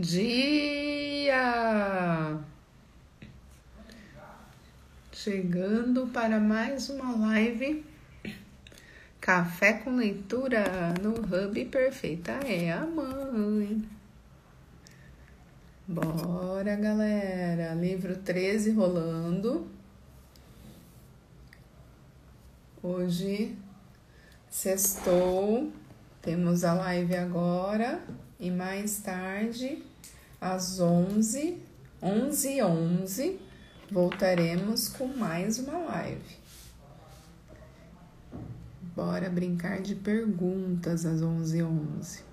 dia! Chegando para mais uma live Café com Leitura no Hub Perfeita é a Mãe. Bora, galera! Livro 13 rolando. Hoje, sextou, temos a live agora e mais tarde, às 11, 11 e 11, voltaremos com mais uma live. Bora brincar de perguntas às 11 e 11.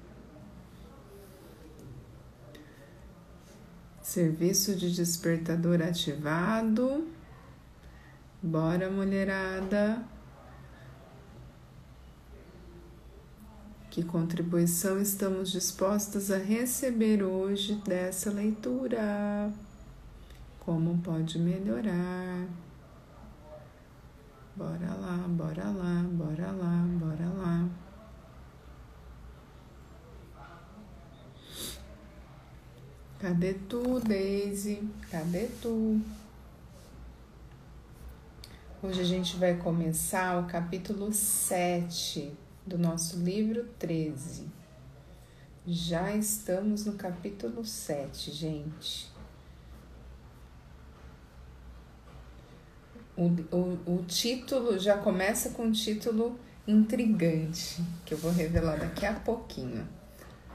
Serviço de despertador ativado. Bora, mulherada. Que contribuição estamos dispostas a receber hoje dessa leitura? Como pode melhorar? Bora lá, bora lá, bora lá, bora lá. Cadê tu, Daisy? Cadê tu? Hoje a gente vai começar o capítulo 7 do nosso livro 13. Já estamos no capítulo 7, gente. O, o, o título já começa com um título intrigante, que eu vou revelar daqui a pouquinho.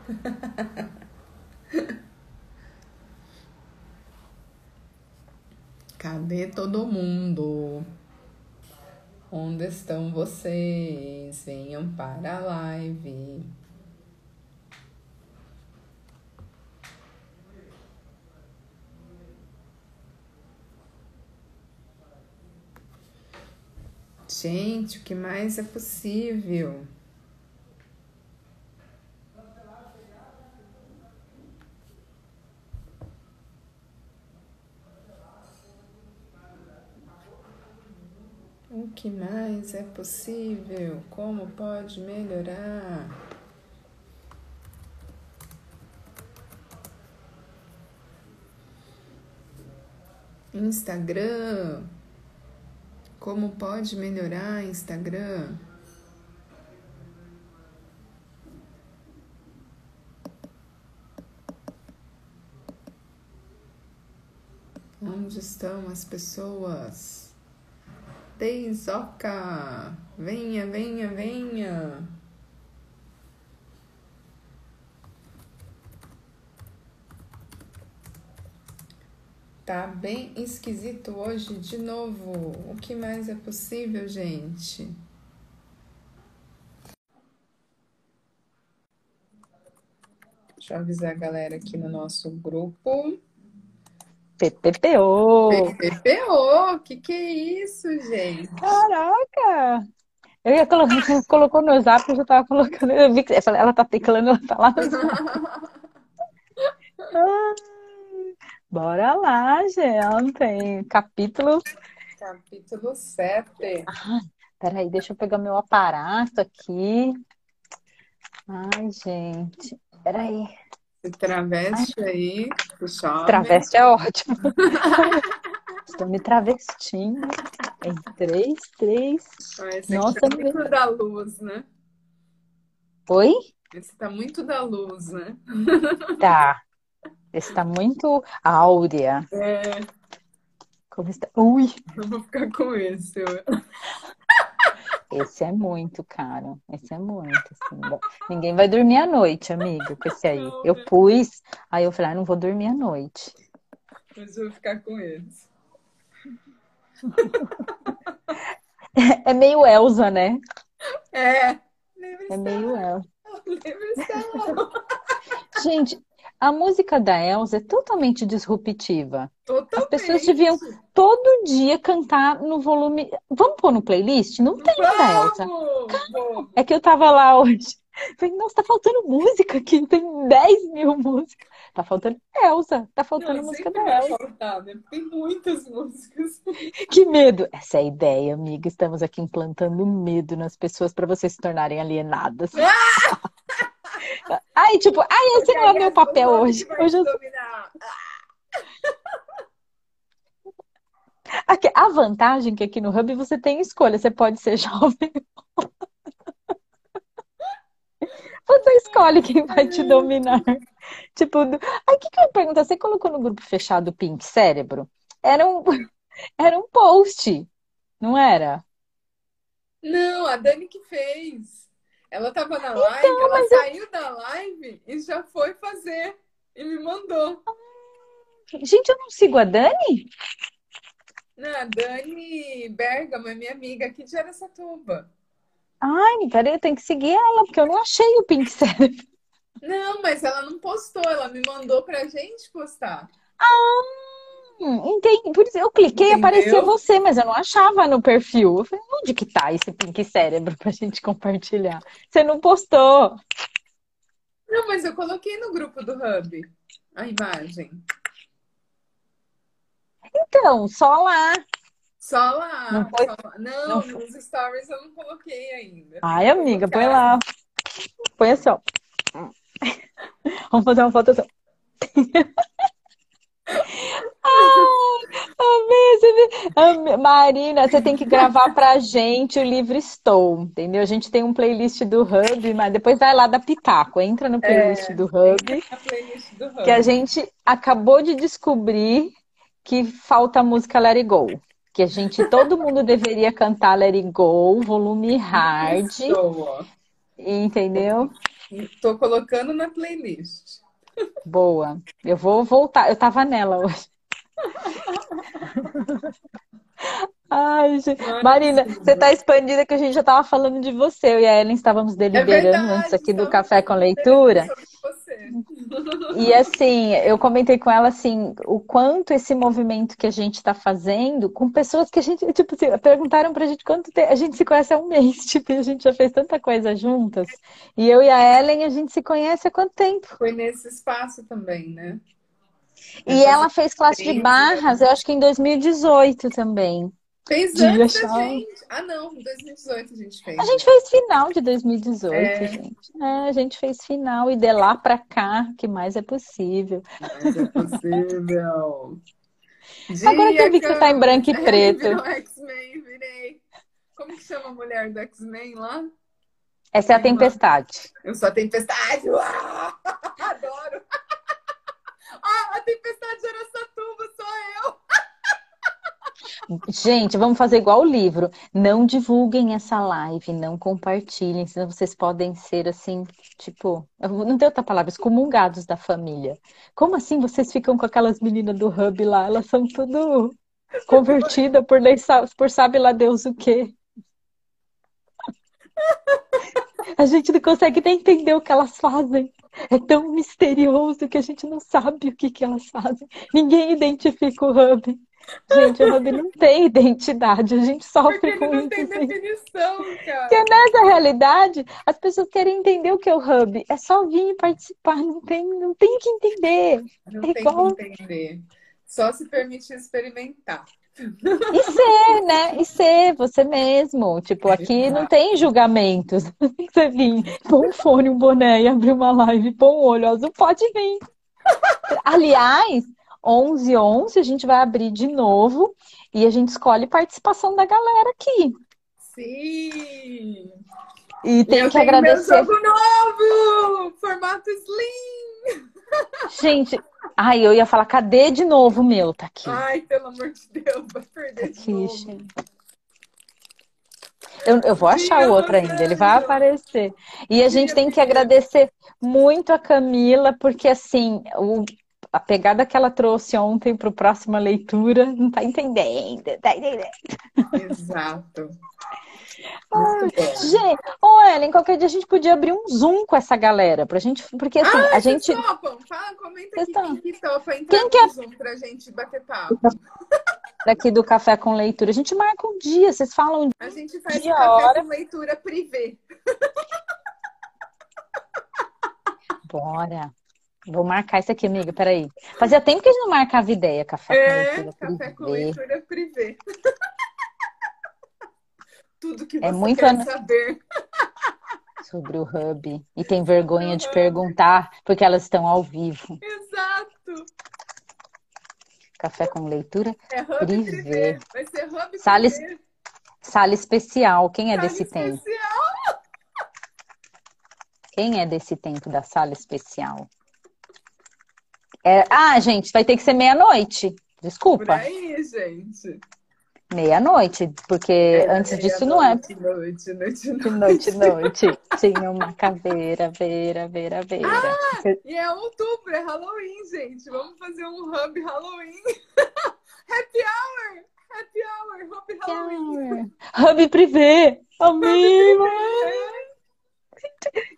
Cadê todo mundo? Onde estão vocês? Venham para a live. Gente, o que mais é possível? O que mais é possível? Como pode melhorar? Instagram. Como pode melhorar Instagram? Onde estão as pessoas? Teizoca. Venha, venha, venha. Tá bem esquisito hoje de novo. O que mais é possível, gente? Deixa eu avisar a galera aqui no nosso grupo. PPPO. PPPO, que que é isso, gente? Caraca! Eu ia colocar, colocou no zap, eu já tava colocando. Eu vi que eu falei, ela tá teclando, ela tá lá Bora lá, gente. Capítulo. Capítulo 7. Ah, peraí, deixa eu pegar meu aparato aqui. Ai, gente. Peraí. Traveste aí, chove. Traveste é ótimo. Estou me travestindo em três, três. esse Nossa, tá muito da luz, né? Oi? Esse tá muito da luz, né? Tá. Esse tá muito áurea. É. Como está? Ui! Eu vou ficar com esse. Esse é muito caro. Esse é muito. Assim. Ninguém vai dormir à noite, amigo, com esse aí. Eu pus, aí eu falei, ah, não vou dormir à noite. Mas eu vou ficar com esse. É meio Elsa, né? É. É meio Elsa. Gente, a música da Elsa é totalmente disruptiva. Totalmente. As pessoas deviam todo dia cantar no volume. Vamos pôr no playlist? Não tem Vamos! da Elsa. É que eu tava lá hoje. Falei, nossa, tá faltando música aqui. Tem 10 mil músicas. Tá faltando Elsa. Tá faltando Não, música da Elsa. faltar, né? Tem muitas músicas. Que medo. Essa é a ideia, amiga. Estamos aqui implantando medo nas pessoas para vocês se tornarem alienadas. Aí, tipo, ai, esse não é meu papel hoje. Hoje eu... Aqui, a vantagem é que aqui no Hub você tem escolha, você pode ser jovem. Você escolhe quem vai te dominar. Tipo, aí o que, que eu ia perguntar? Você colocou no grupo fechado o Pink Cérebro? Era um, era um post, não era? Não, a Dani que fez. Ela tava na live, então, ela saiu eu... da live e já foi fazer. E me mandou. Gente, eu não sigo a Dani? Não, a Dani Bergamo é minha amiga aqui de Aracatuba. Ai, peraí, eu tenho que seguir ela, porque eu não achei o Pink Cérebro. Não, mas ela não postou, ela me mandou pra gente postar. Ah, entendi. Por isso eu cliquei e aparecia você, mas eu não achava no perfil. Eu falei, onde que tá esse Pink Cérebro pra gente compartilhar? Você não postou. Não, mas eu coloquei no grupo do Hub a imagem. Então, só lá. Só lá. Não, foi... só lá. não, não nos stories eu não coloquei ainda. Ai, amiga, põe lá. Põe assim, ó. Vamos fazer uma foto assim. Ai, Marina, você tem que gravar pra gente o livro Estou, entendeu? A gente tem um playlist do Hub, mas depois vai lá da Pitaco, entra no playlist, é, do, Hub, playlist do Hub, que a gente acabou de descobrir que falta a música Let It Go. Que a gente, todo mundo deveria cantar Let It Go, volume hard. Estou, entendeu? Estou colocando na playlist. Boa. Eu vou voltar. Eu tava nela hoje. Ai, gente. Marina, você tá expandida que a gente já tava falando de você. Eu e a Ellen estávamos deliberando é verdade, antes aqui do Café com Leitura. E assim, eu comentei com ela assim, o quanto esse movimento que a gente está fazendo com pessoas que a gente, tipo, assim, perguntaram pra gente quanto tempo, a gente se conhece há um mês, tipo, a gente já fez tanta coisa juntas. E eu e a Ellen, a gente se conhece há quanto tempo? Foi nesse espaço também, né? E ela fez classe de barras, eu acho que em 2018 também. Fez antes da gente. Ah, não, em 2018 a gente fez. A gente fez final de 2018, é. gente. É, a gente fez final e de lá pra cá, que mais é possível. Mais é possível. Agora que eu vi que você tá em branco e preto. X-Men, virei. Como que chama a mulher do X-Men lá? Essa é a Tempestade. Eu sou a Tempestade! Uau! Adoro! Ah, a Tempestade de Aracatuba sou eu! Gente, vamos fazer igual o livro. Não divulguem essa live, não compartilhem, senão vocês podem ser assim, tipo, não tem outra palavra, excomungados da família. Como assim vocês ficam com aquelas meninas do hub lá? Elas são tudo convertidas por, por sabe lá Deus o quê? A gente não consegue nem entender o que elas fazem. É tão misterioso que a gente não sabe o que, que elas fazem. Ninguém identifica o Hub. Gente, o Hub não tem identidade, a gente sofre Porque com não isso. Não tem definição, cara. Porque nessa realidade, as pessoas querem entender o que é o Hub. É só vir e participar, não tem, não tem que entender. Não é tem igual... que entender. Só se permitir experimentar. E ser, né? E ser você mesmo. Tipo, aqui não tem julgamentos. Você vir, põe um fone, um boné e abrir uma live, põe um olho azul, pode vir. Aliás, 11 11 a gente vai abrir de novo e a gente escolhe participação da galera aqui. Sim! E tem Eu que agradecer. Meu jogo novo! Formato Slim! Gente, ai, eu ia falar, cadê de novo o meu? Tá aqui. Ai, pelo amor de Deus, vai perder aqui, de novo. Gente. Eu, eu vou achar o outro ainda, ele vai aparecer. E a gente tem que agradecer muito a Camila, porque assim, o, a pegada que ela trouxe ontem para a próxima leitura, não está entendendo, tá entendendo. Exato. Gente, ô Ellen, qualquer dia a gente podia abrir um Zoom com essa galera, pra gente, porque assim, ah, a gente... Topam. Fala, comenta aqui quem que topa entrar quem quer... Zoom pra gente bater papo. Daqui do Café com Leitura, a gente marca um dia, vocês falam A gente faz dia, Café hora. com Leitura privê. Bora. Vou marcar isso aqui, amiga, peraí. Fazia tempo que a gente não marcava ideia, café é, com leitura. Café com leitura privê. Tudo que é você é muito quer an... saber. sobre o Hub e tem vergonha de perguntar porque elas estão ao vivo. Exato. Café com leitura é Hub privê. Vai ser Hub sala, sala especial. Quem é sala desse especial. tempo? Quem é desse tempo da sala especial? É... Ah, gente, vai ter que ser meia-noite. Desculpa. Por aí, gente. Meia-noite, porque é, antes disso não é. Noite, noite, noite, noite. noite, Tinha uma caveira, veira, veira, veira. Ah, e é outubro, é Halloween, gente. Vamos fazer um hub Halloween. Happy hour! Happy hour! Hub Halloween! Hub privê! Amém!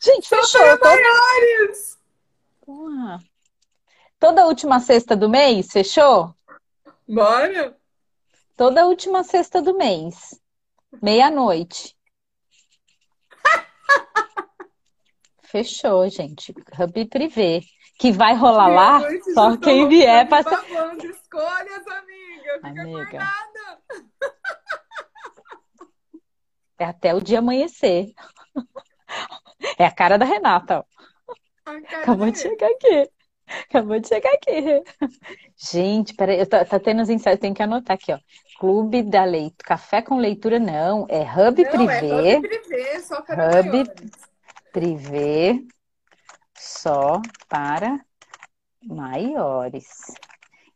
gente, fechou! maiores! Porra. Toda última sexta do mês, fechou? Bora! Toda última sexta do mês. Meia-noite. Fechou, gente. Hub privê. Que vai rolar lá só quem vier para. Escolhas, amiga. Fica amiga. É até o dia amanhecer. É a cara da Renata. Acabou de chegar aqui. Acabou de chegar aqui. Gente, peraí, eu tá, tá tendo os ensaios, tem que anotar aqui, ó. Clube da Leitura, Café com Leitura não, é Hub não, Privé. É Hub Privé, só para Hub maiores. Privé, só para maiores.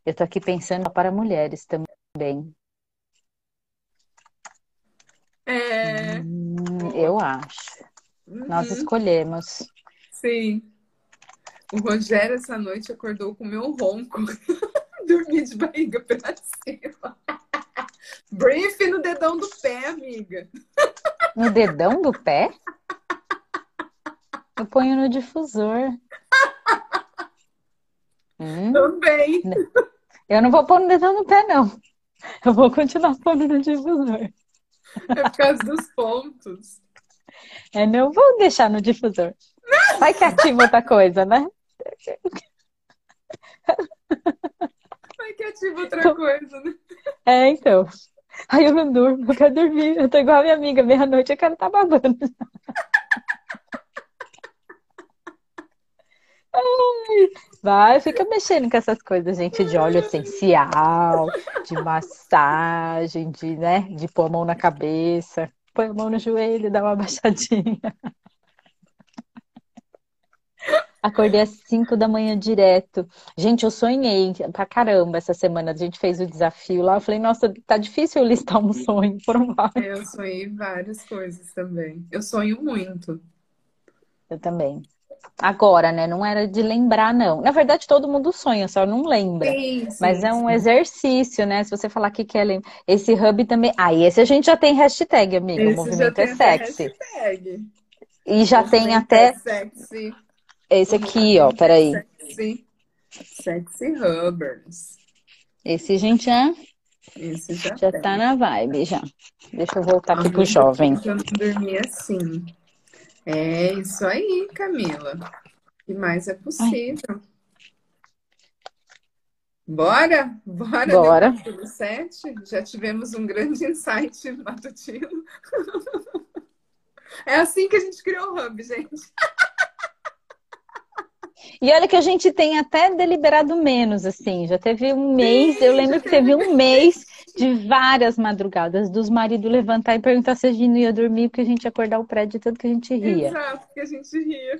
Eu tô aqui pensando para mulheres também. É. Hum, eu acho. Uhum. Nós escolhemos. Sim. O Rogério essa noite acordou com o meu ronco. Dormi de barriga pra cima. Brief no dedão do pé, amiga. No dedão do pé? Eu ponho no difusor. Hum. Também. Eu não vou pôr no dedão do pé, não. Eu vou continuar pondo no difusor. É por causa dos pontos. É, não vou deixar no difusor. Vai que ativa outra coisa, né? Vai que ativa outra coisa, né? É, então. Aí eu não durmo, eu quero dormir. Eu tô igual a minha amiga, meia-noite eu quero estar tá babando. Vai, fica mexendo com essas coisas, gente, de óleo essencial, de massagem, de, né, de pôr a mão na cabeça, põe a mão no joelho, dá uma baixadinha. Acordei às 5 da manhã direto. Gente, eu sonhei pra caramba essa semana. A gente fez o desafio lá. Eu falei, nossa, tá difícil eu listar um sonho. Foram vários. Eu sonhei várias coisas também. Eu sonho muito. Eu também. Agora, né? Não era de lembrar, não. Na verdade, todo mundo sonha, só não lembra. Sim, sim, Mas é um sim. exercício, né? Se você falar que quer lembrar. Esse hub também. Ah, e esse a gente já tem hashtag, amiga. Esse o movimento é sexy. Hashtag. E já tem até. É sexy. Esse aqui, ó, peraí. Sexy, sexy Hubbers. Esse, gente, já, Esse já, já tá na vibe, já. Deixa eu voltar aqui pro jovem. Eu não dormi assim. É isso aí, Camila. O que mais é possível? Ai. Bora? Bora? Bora. Capítulo 7. Já tivemos um grande insight matutino. É assim que a gente criou o Hub, gente. E olha que a gente tem até deliberado menos, assim. Já teve um mês, eu lembro que teve um mês de várias madrugadas dos maridos levantar e perguntar se a gente não ia dormir, porque a gente ia acordar o prédio tanto que a gente ria. Exato, porque a gente ria.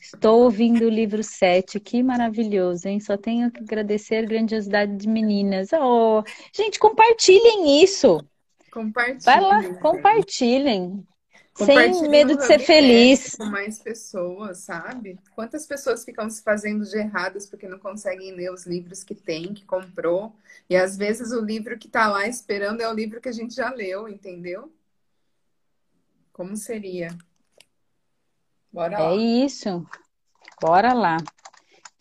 Estou ouvindo o livro 7, que maravilhoso, hein? Só tenho que agradecer a grandiosidade de meninas. Oh, gente, compartilhem isso. Compartilhem. Vai lá, compartilhem. Sem medo de ser feliz. Com mais pessoas, sabe? Quantas pessoas ficam se fazendo de erradas porque não conseguem ler os livros que tem, que comprou. E às vezes o livro que tá lá esperando é o livro que a gente já leu, entendeu? Como seria? Bora é lá. É isso. Bora lá.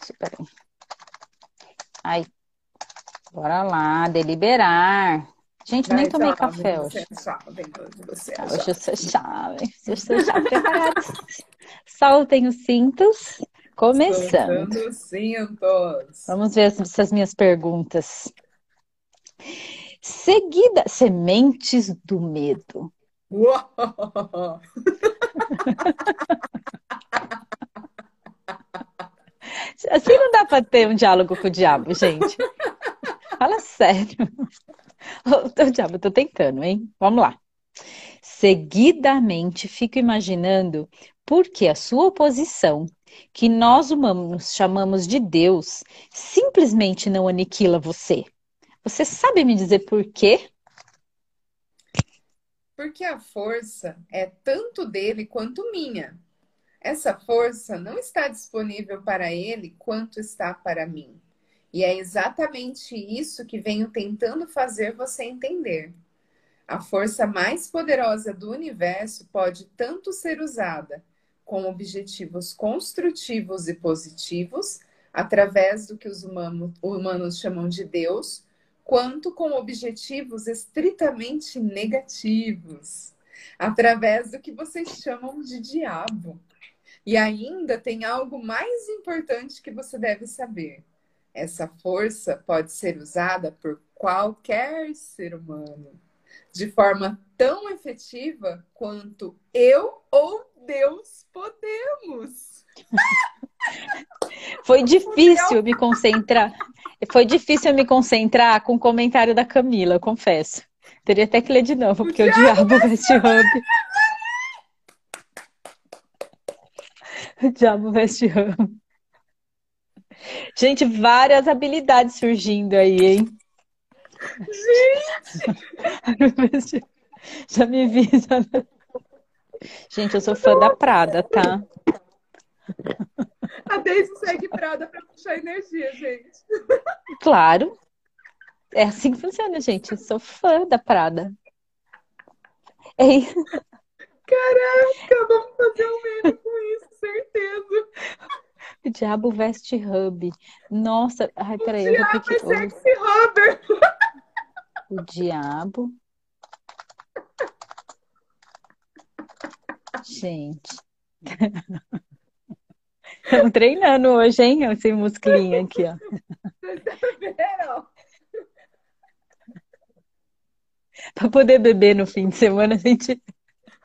Espera aí. Ai. Bora lá, deliberar. Gente, Vai, nem tomei café hoje. Você você é hoje eu sou chave. Eu sou chave preparada. Soltem os cintos. Começando. Soltando cintos. Vamos ver essas minhas perguntas. Seguida, sementes do medo. Uou! Assim não dá para ter um diálogo com o diabo, gente. Fala sério. O diabo, eu tô tentando, hein? Vamos lá. Seguidamente fico imaginando por que a sua oposição, que nós humanos chamamos de Deus, simplesmente não aniquila você. Você sabe me dizer por quê? Porque a força é tanto dele quanto minha. Essa força não está disponível para ele quanto está para mim. E é exatamente isso que venho tentando fazer você entender. A força mais poderosa do universo pode tanto ser usada com objetivos construtivos e positivos, através do que os humanos chamam de Deus, quanto com objetivos estritamente negativos, através do que vocês chamam de diabo. E ainda tem algo mais importante que você deve saber. Essa força pode ser usada por qualquer ser humano, de forma tão efetiva quanto eu ou Deus podemos. Foi difícil me concentrar. Foi difícil me concentrar com o comentário da Camila, eu confesso. Teria até que ler de novo, porque o, diabo, diabo veste hub. O diabo veste hub. Gente, várias habilidades surgindo aí, hein? Gente! Já me vi. Já... Gente, eu sou fã da Prada, tá? A Daisy segue Prada para puxar energia, gente. Claro. É assim que funciona, gente. Eu sou fã da Prada. É isso. Caraca, vamos fazer um meme com isso, certeza. O Diabo Veste Hub. Nossa, ai, peraí, o eu vou pedir. É sexy Hubber. O Diabo. Gente. Estamos treinando hoje, hein? Esse musclinho aqui, ó. Para poder beber no fim de semana, a gente.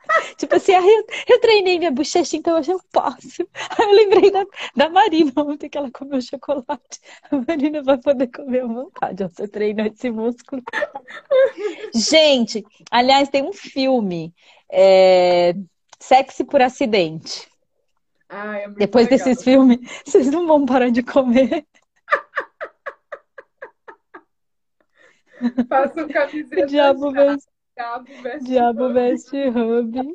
Tipo assim, ah, eu, eu treinei minha bochecha, então hoje eu posso. Aí eu lembrei da, da Marina ontem que ela comeu chocolate. A Marina vai poder comer à vontade. Você treinou esse músculo. Gente, aliás, tem um filme. É... Sexy por acidente. Ah, é Depois legal. desses filmes, vocês não vão parar de comer. Faça um camiseta. Diabo veste, Diabo veste, Diabo veste hub.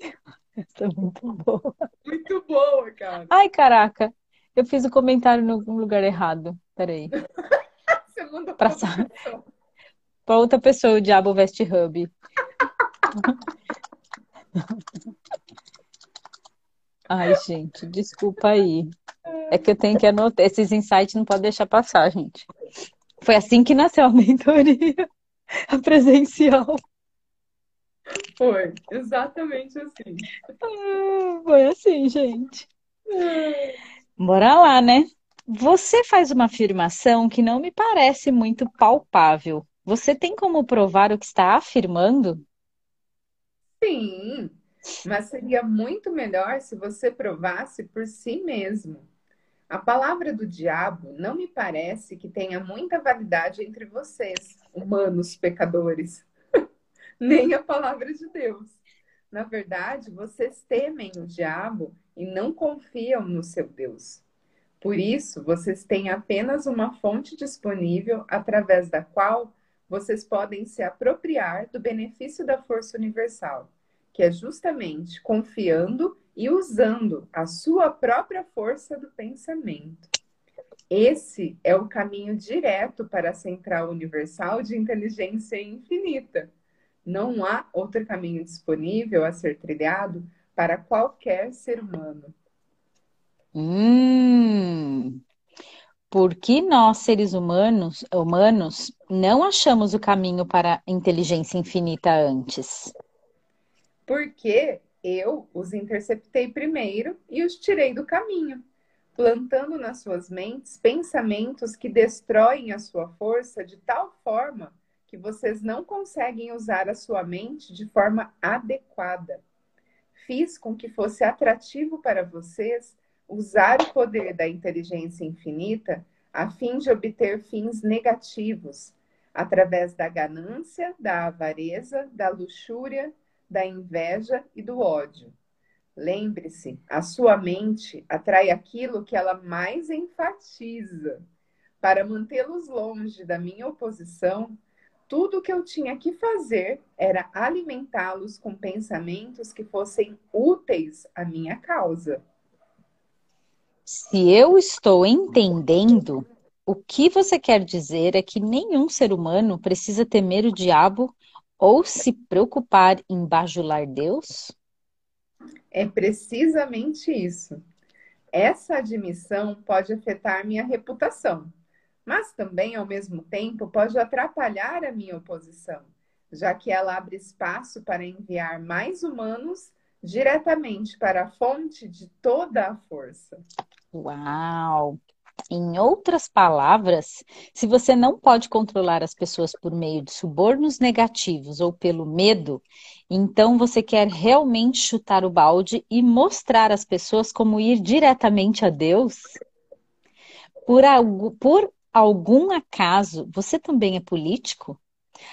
Essa é muito boa. Muito boa, cara. Ai, caraca. Eu fiz o um comentário no lugar errado. Peraí. Você mandou pra, pra outra pessoa, o Diabo Veste Hub. Ai, gente, desculpa aí. É que eu tenho que anotar. Esses insights não pode deixar passar, gente. Foi assim que nasceu a mentoria, a presencial. Foi, exatamente assim. Ah, foi assim, gente. Bora lá, né? Você faz uma afirmação que não me parece muito palpável. Você tem como provar o que está afirmando? Sim, mas seria muito melhor se você provasse por si mesmo. A palavra do diabo não me parece que tenha muita validade entre vocês, humanos pecadores, nem a palavra de Deus. Na verdade, vocês temem o diabo e não confiam no seu Deus. Por isso, vocês têm apenas uma fonte disponível através da qual vocês podem se apropriar do benefício da força universal que é justamente confiando e usando a sua própria força do pensamento. Esse é o caminho direto para a central universal de inteligência infinita. Não há outro caminho disponível a ser trilhado para qualquer ser humano. Hum, porque nós, seres humanos, humanos, não achamos o caminho para a inteligência infinita antes? porque eu os interceptei primeiro e os tirei do caminho, plantando nas suas mentes pensamentos que destroem a sua força de tal forma que vocês não conseguem usar a sua mente de forma adequada. fiz com que fosse atrativo para vocês usar o poder da inteligência infinita a fim de obter fins negativos, através da ganância, da avareza, da luxúria, da inveja e do ódio. Lembre-se, a sua mente atrai aquilo que ela mais enfatiza. Para mantê-los longe da minha oposição, tudo o que eu tinha que fazer era alimentá-los com pensamentos que fossem úteis à minha causa. Se eu estou entendendo, o que você quer dizer é que nenhum ser humano precisa temer o diabo ou se preocupar em bajular Deus? É precisamente isso. Essa admissão pode afetar minha reputação, mas também, ao mesmo tempo, pode atrapalhar a minha oposição, já que ela abre espaço para enviar mais humanos diretamente para a fonte de toda a força. Uau! Em outras palavras, se você não pode controlar as pessoas por meio de subornos negativos ou pelo medo, então você quer realmente chutar o balde e mostrar às pessoas como ir diretamente a Deus? Por, algo, por algum acaso, você também é político?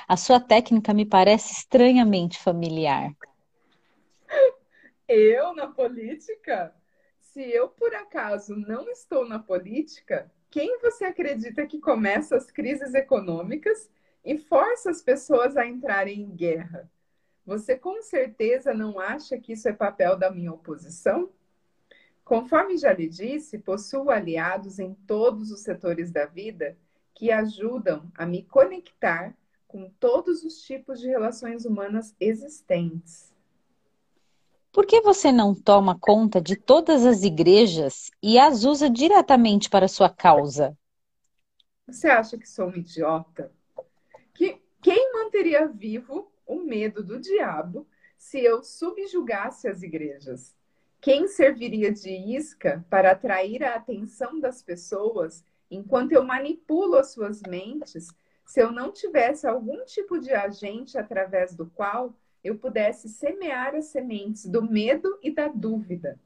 A sua técnica me parece estranhamente familiar. Eu na política? se eu por acaso não estou na política, quem você acredita que começa as crises econômicas e força as pessoas a entrarem em guerra? Você com certeza não acha que isso é papel da minha oposição? Conforme já lhe disse, possuo aliados em todos os setores da vida que ajudam a me conectar com todos os tipos de relações humanas existentes. Por que você não toma conta de todas as igrejas e as usa diretamente para sua causa? Você acha que sou um idiota? Que quem manteria vivo o medo do diabo se eu subjugasse as igrejas? Quem serviria de isca para atrair a atenção das pessoas enquanto eu manipulo as suas mentes se eu não tivesse algum tipo de agente através do qual eu pudesse semear as sementes do medo e da dúvida.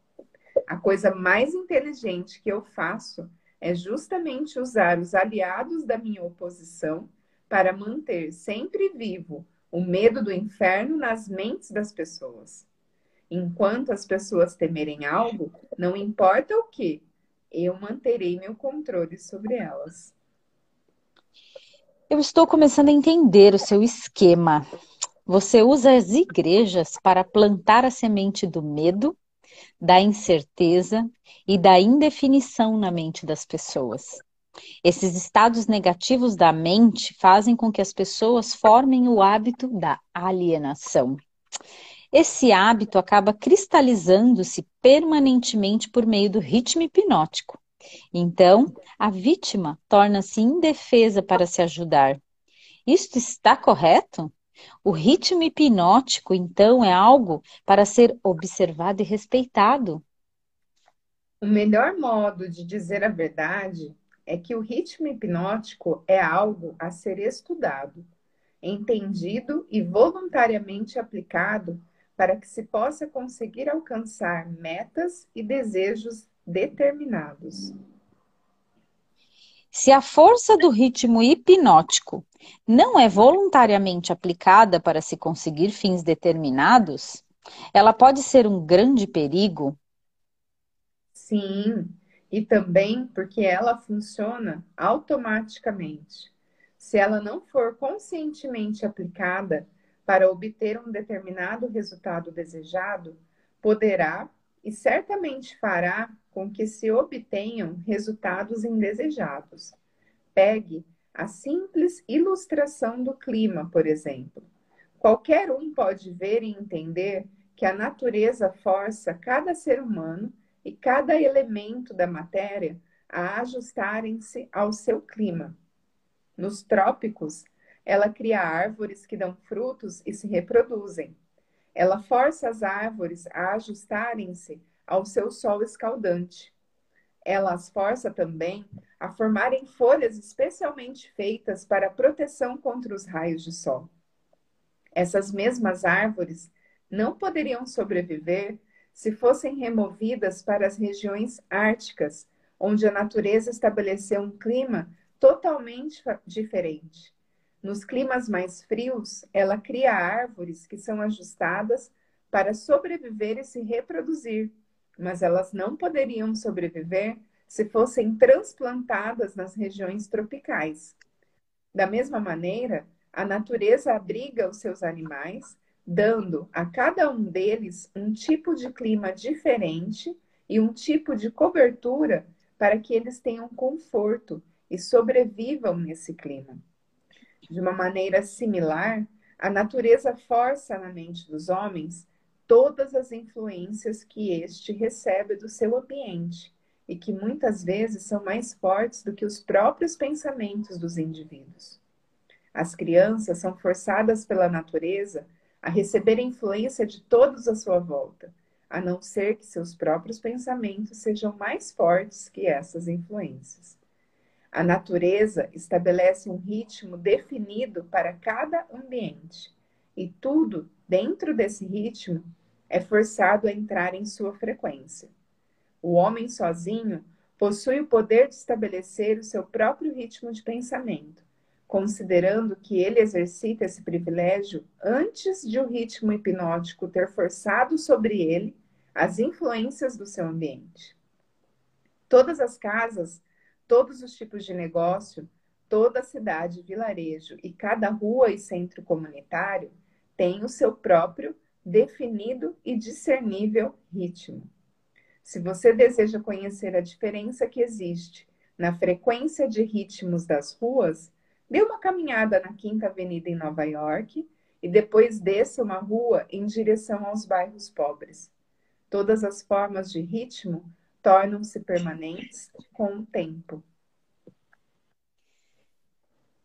A coisa mais inteligente que eu faço é justamente usar os aliados da minha oposição para manter sempre vivo o medo do inferno nas mentes das pessoas. Enquanto as pessoas temerem algo, não importa o que, eu manterei meu controle sobre elas. Eu estou começando a entender o seu esquema. Você usa as igrejas para plantar a semente do medo, da incerteza e da indefinição na mente das pessoas. Esses estados negativos da mente fazem com que as pessoas formem o hábito da alienação. Esse hábito acaba cristalizando-se permanentemente por meio do ritmo hipnótico. Então, a vítima torna-se indefesa para se ajudar. Isto está correto? O ritmo hipnótico, então, é algo para ser observado e respeitado. O melhor modo de dizer a verdade é que o ritmo hipnótico é algo a ser estudado, entendido e voluntariamente aplicado para que se possa conseguir alcançar metas e desejos determinados. Se a força do ritmo hipnótico não é voluntariamente aplicada para se conseguir fins determinados, ela pode ser um grande perigo? Sim, e também porque ela funciona automaticamente. Se ela não for conscientemente aplicada para obter um determinado resultado desejado, poderá e certamente fará com que se obtenham resultados indesejados. Pegue a simples ilustração do clima, por exemplo. Qualquer um pode ver e entender que a natureza força cada ser humano e cada elemento da matéria a ajustarem-se ao seu clima. Nos trópicos, ela cria árvores que dão frutos e se reproduzem. Ela força as árvores a ajustarem-se ao seu sol escaldante. Ela as força também a formarem folhas especialmente feitas para proteção contra os raios de sol. Essas mesmas árvores não poderiam sobreviver se fossem removidas para as regiões árticas, onde a natureza estabeleceu um clima totalmente diferente. Nos climas mais frios, ela cria árvores que são ajustadas para sobreviver e se reproduzir, mas elas não poderiam sobreviver se fossem transplantadas nas regiões tropicais. Da mesma maneira, a natureza abriga os seus animais, dando a cada um deles um tipo de clima diferente e um tipo de cobertura para que eles tenham conforto e sobrevivam nesse clima. De uma maneira similar, a natureza força na mente dos homens todas as influências que este recebe do seu ambiente e que muitas vezes são mais fortes do que os próprios pensamentos dos indivíduos. As crianças são forçadas pela natureza a receber a influência de todos à sua volta, a não ser que seus próprios pensamentos sejam mais fortes que essas influências. A natureza estabelece um ritmo definido para cada ambiente, e tudo dentro desse ritmo é forçado a entrar em sua frequência. O homem sozinho possui o poder de estabelecer o seu próprio ritmo de pensamento, considerando que ele exercita esse privilégio antes de o ritmo hipnótico ter forçado sobre ele as influências do seu ambiente. Todas as casas, todos os tipos de negócio, toda cidade, vilarejo e cada rua e centro comunitário têm o seu próprio definido e discernível ritmo. Se você deseja conhecer a diferença que existe na frequência de ritmos das ruas, dê uma caminhada na Quinta Avenida em Nova York e depois desça uma rua em direção aos bairros pobres. Todas as formas de ritmo tornam-se permanentes com o tempo.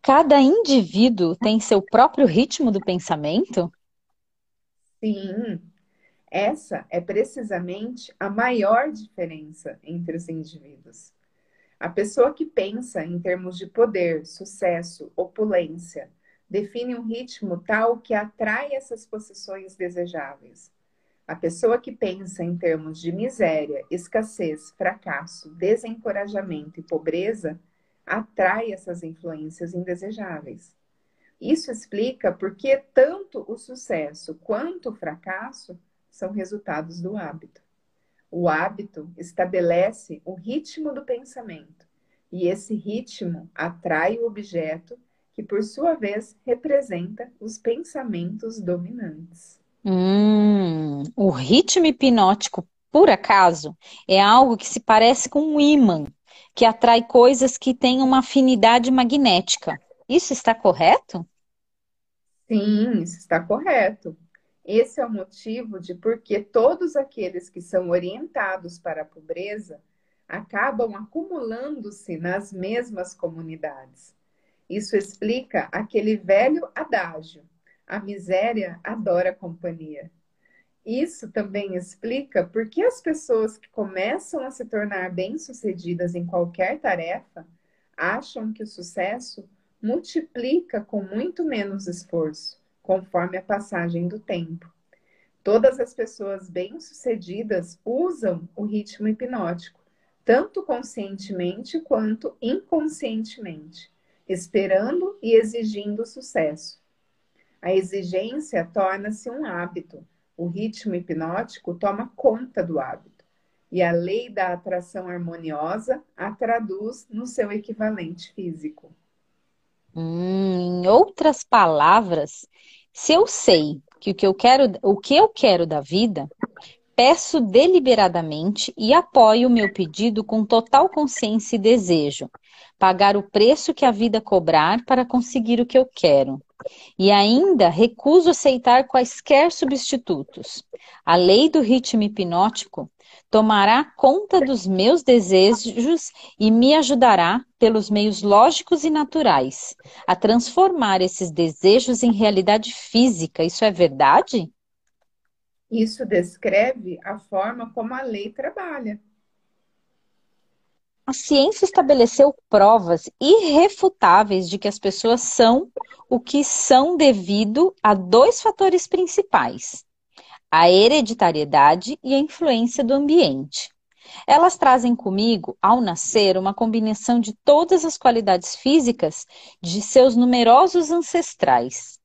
Cada indivíduo tem seu próprio ritmo do pensamento? Sim, essa é precisamente a maior diferença entre os indivíduos. A pessoa que pensa em termos de poder, sucesso, opulência, define um ritmo tal que atrai essas posições desejáveis. A pessoa que pensa em termos de miséria, escassez, fracasso, desencorajamento e pobreza atrai essas influências indesejáveis. Isso explica por que tanto o sucesso quanto o fracasso são resultados do hábito. O hábito estabelece o ritmo do pensamento, e esse ritmo atrai o objeto, que por sua vez representa os pensamentos dominantes. Hum, o ritmo hipnótico, por acaso, é algo que se parece com um ímã, que atrai coisas que têm uma afinidade magnética. Isso está correto? Sim, isso está correto. Esse é o motivo de por que todos aqueles que são orientados para a pobreza acabam acumulando-se nas mesmas comunidades. Isso explica aquele velho adágio: a miséria adora companhia. Isso também explica por que as pessoas que começam a se tornar bem-sucedidas em qualquer tarefa acham que o sucesso multiplica com muito menos esforço conforme a passagem do tempo. Todas as pessoas bem-sucedidas usam o ritmo hipnótico, tanto conscientemente quanto inconscientemente, esperando e exigindo sucesso. A exigência torna-se um hábito. O ritmo hipnótico toma conta do hábito. E a lei da atração harmoniosa a traduz no seu equivalente físico. Hum, em outras palavras, se eu sei que o que eu quero, o que eu quero da vida, peço deliberadamente e apoio o meu pedido com total consciência e desejo, pagar o preço que a vida cobrar para conseguir o que eu quero. E ainda recuso aceitar quaisquer substitutos. A lei do ritmo hipnótico tomará conta dos meus desejos e me ajudará, pelos meios lógicos e naturais, a transformar esses desejos em realidade física. Isso é verdade? Isso descreve a forma como a lei trabalha. A ciência estabeleceu provas irrefutáveis de que as pessoas são o que são devido a dois fatores principais: a hereditariedade e a influência do ambiente. Elas trazem comigo, ao nascer, uma combinação de todas as qualidades físicas de seus numerosos ancestrais.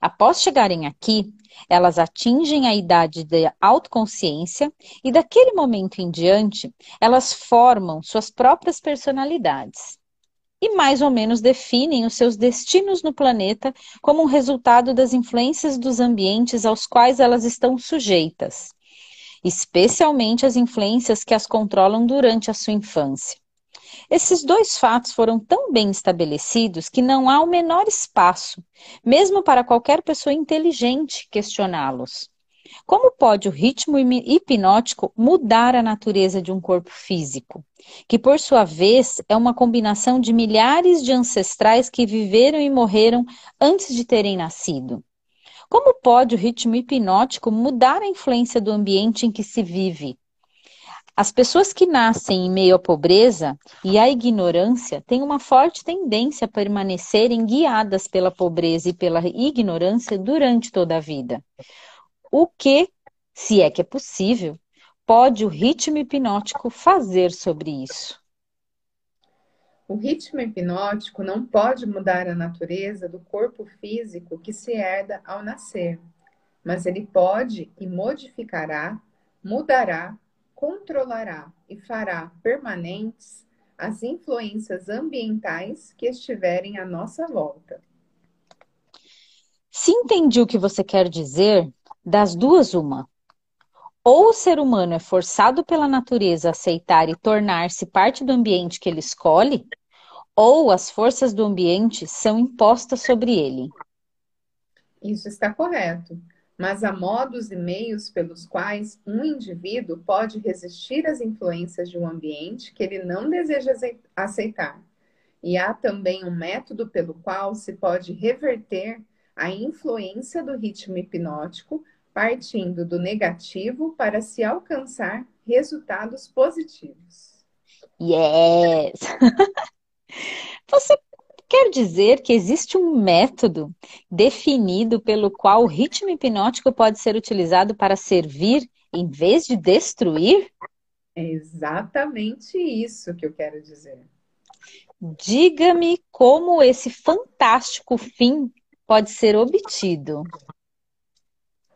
Após chegarem aqui, elas atingem a idade da autoconsciência e, daquele momento em diante, elas formam suas próprias personalidades e mais ou menos definem os seus destinos no planeta como um resultado das influências dos ambientes aos quais elas estão sujeitas, especialmente as influências que as controlam durante a sua infância. Esses dois fatos foram tão bem estabelecidos que não há o menor espaço, mesmo para qualquer pessoa inteligente, questioná-los. Como pode o ritmo hipnótico mudar a natureza de um corpo físico, que por sua vez é uma combinação de milhares de ancestrais que viveram e morreram antes de terem nascido? Como pode o ritmo hipnótico mudar a influência do ambiente em que se vive? As pessoas que nascem em meio à pobreza e à ignorância têm uma forte tendência a permanecerem guiadas pela pobreza e pela ignorância durante toda a vida. O que, se é que é possível, pode o ritmo hipnótico fazer sobre isso? O ritmo hipnótico não pode mudar a natureza do corpo físico que se herda ao nascer, mas ele pode e modificará, mudará controlará e fará permanentes as influências ambientais que estiverem à nossa volta. Se entendi o que você quer dizer, das duas, uma. Ou o ser humano é forçado pela natureza a aceitar e tornar-se parte do ambiente que ele escolhe, ou as forças do ambiente são impostas sobre ele. Isso está correto mas há modos e meios pelos quais um indivíduo pode resistir às influências de um ambiente que ele não deseja aceitar. E há também um método pelo qual se pode reverter a influência do ritmo hipnótico, partindo do negativo para se alcançar resultados positivos. Yes! Você Quer dizer que existe um método definido pelo qual o ritmo hipnótico pode ser utilizado para servir em vez de destruir? É exatamente isso que eu quero dizer. Diga-me como esse fantástico fim pode ser obtido.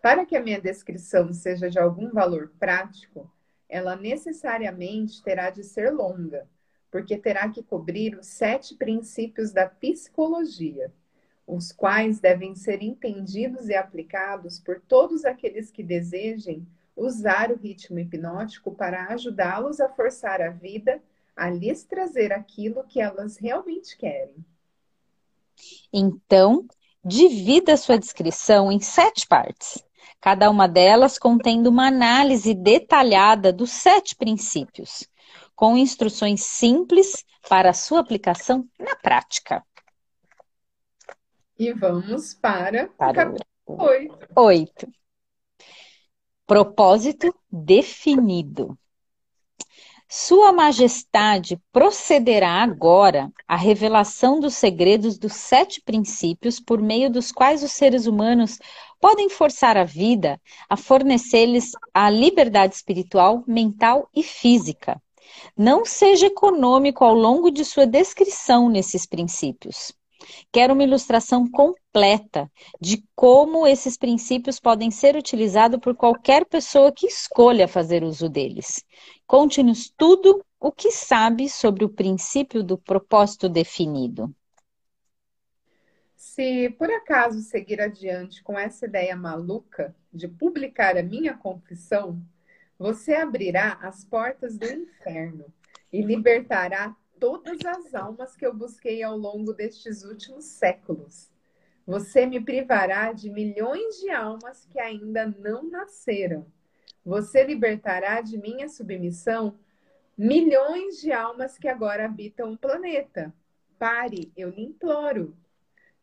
Para que a minha descrição seja de algum valor prático, ela necessariamente terá de ser longa porque terá que cobrir os sete princípios da psicologia, os quais devem ser entendidos e aplicados por todos aqueles que desejem usar o ritmo hipnótico para ajudá-los a forçar a vida a lhes trazer aquilo que elas realmente querem. Então, divida sua descrição em sete partes, cada uma delas contendo uma análise detalhada dos sete princípios com instruções simples para a sua aplicação na prática. E vamos para, para o capítulo 8. 8. Propósito definido. Sua Majestade procederá agora à revelação dos segredos dos sete princípios por meio dos quais os seres humanos podem forçar a vida a fornecer-lhes a liberdade espiritual, mental e física. Não seja econômico ao longo de sua descrição nesses princípios. Quero uma ilustração completa de como esses princípios podem ser utilizados por qualquer pessoa que escolha fazer uso deles. Conte-nos tudo o que sabe sobre o princípio do propósito definido. Se por acaso seguir adiante com essa ideia maluca de publicar a minha confissão, você abrirá as portas do inferno e libertará todas as almas que eu busquei ao longo destes últimos séculos. Você me privará de milhões de almas que ainda não nasceram. Você libertará de minha submissão milhões de almas que agora habitam o planeta. Pare, eu lhe imploro.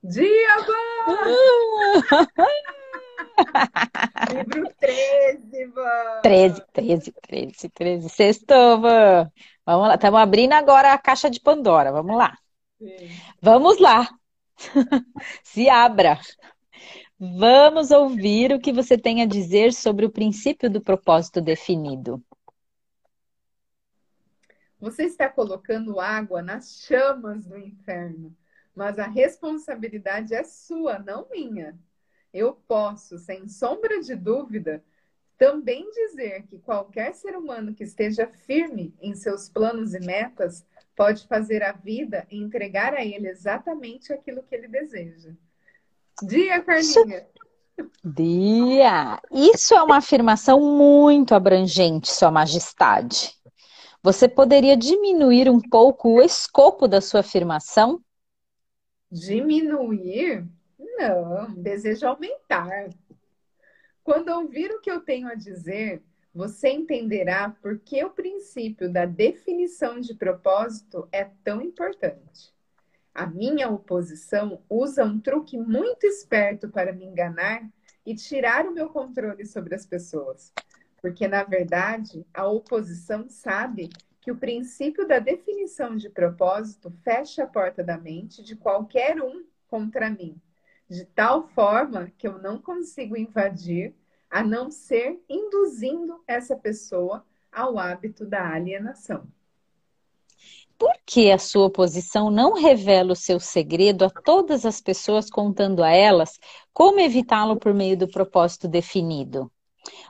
Diabo! Livro 13, Van. 13, 13, 13, 13. Sextou, Van. Vamos lá. Estamos abrindo agora a caixa de Pandora. Vamos lá. Sim. Vamos lá. Se abra. Vamos ouvir o que você tem a dizer sobre o princípio do propósito definido. Você está colocando água nas chamas do inferno, mas a responsabilidade é sua, não minha. Eu posso, sem sombra de dúvida, também dizer que qualquer ser humano que esteja firme em seus planos e metas pode fazer a vida e entregar a ele exatamente aquilo que ele deseja. Dia, Carlinha! Dia! Isso é uma afirmação muito abrangente, Sua Majestade. Você poderia diminuir um pouco o escopo da sua afirmação? Diminuir? Não, desejo aumentar. Quando ouvir o que eu tenho a dizer, você entenderá por que o princípio da definição de propósito é tão importante. A minha oposição usa um truque muito esperto para me enganar e tirar o meu controle sobre as pessoas. Porque, na verdade, a oposição sabe que o princípio da definição de propósito fecha a porta da mente de qualquer um contra mim, de tal forma que eu não consigo invadir, a não ser induzindo essa pessoa ao hábito da alienação. Por que a sua oposição não revela o seu segredo a todas as pessoas, contando a elas como evitá-lo por meio do propósito definido?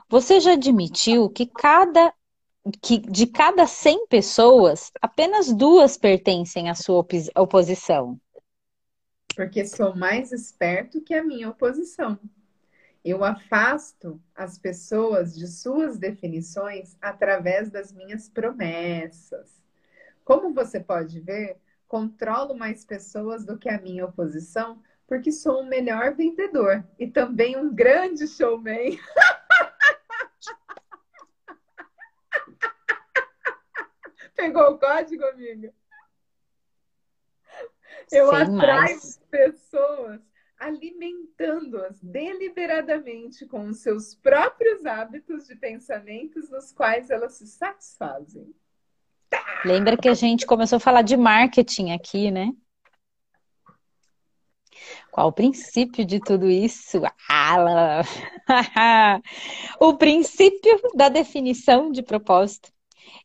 Você já admitiu que cada que de cada 100 pessoas, apenas duas pertencem à sua oposição. Porque sou mais esperto que a minha oposição. Eu afasto as pessoas de suas definições através das minhas promessas. Como você pode ver, controlo mais pessoas do que a minha oposição, porque sou um melhor vendedor e também um grande showman. Pegou o código, amiga? Eu Sem atraio mais. pessoas alimentando-as deliberadamente com os seus próprios hábitos de pensamentos nos quais elas se satisfazem. Lembra que a gente começou a falar de marketing aqui, né? Qual o princípio de tudo isso? Ah, o princípio da definição de propósito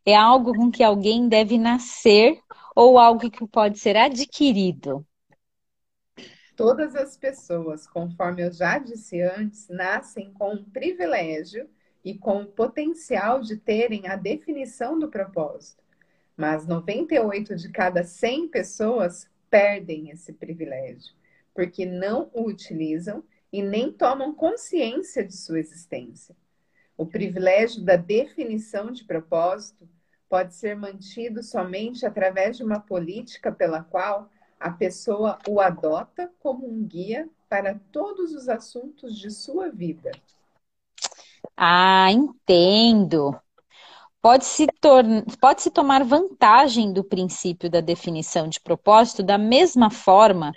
é algo com que alguém deve nascer ou algo que pode ser adquirido? Todas as pessoas, conforme eu já disse antes, nascem com um privilégio e com o potencial de terem a definição do propósito. Mas 98 de cada 100 pessoas perdem esse privilégio, porque não o utilizam e nem tomam consciência de sua existência. O privilégio da definição de propósito pode ser mantido somente através de uma política pela qual a pessoa o adota como um guia para todos os assuntos de sua vida. Ah, entendo. Pode-se pode tomar vantagem do princípio da definição de propósito da mesma forma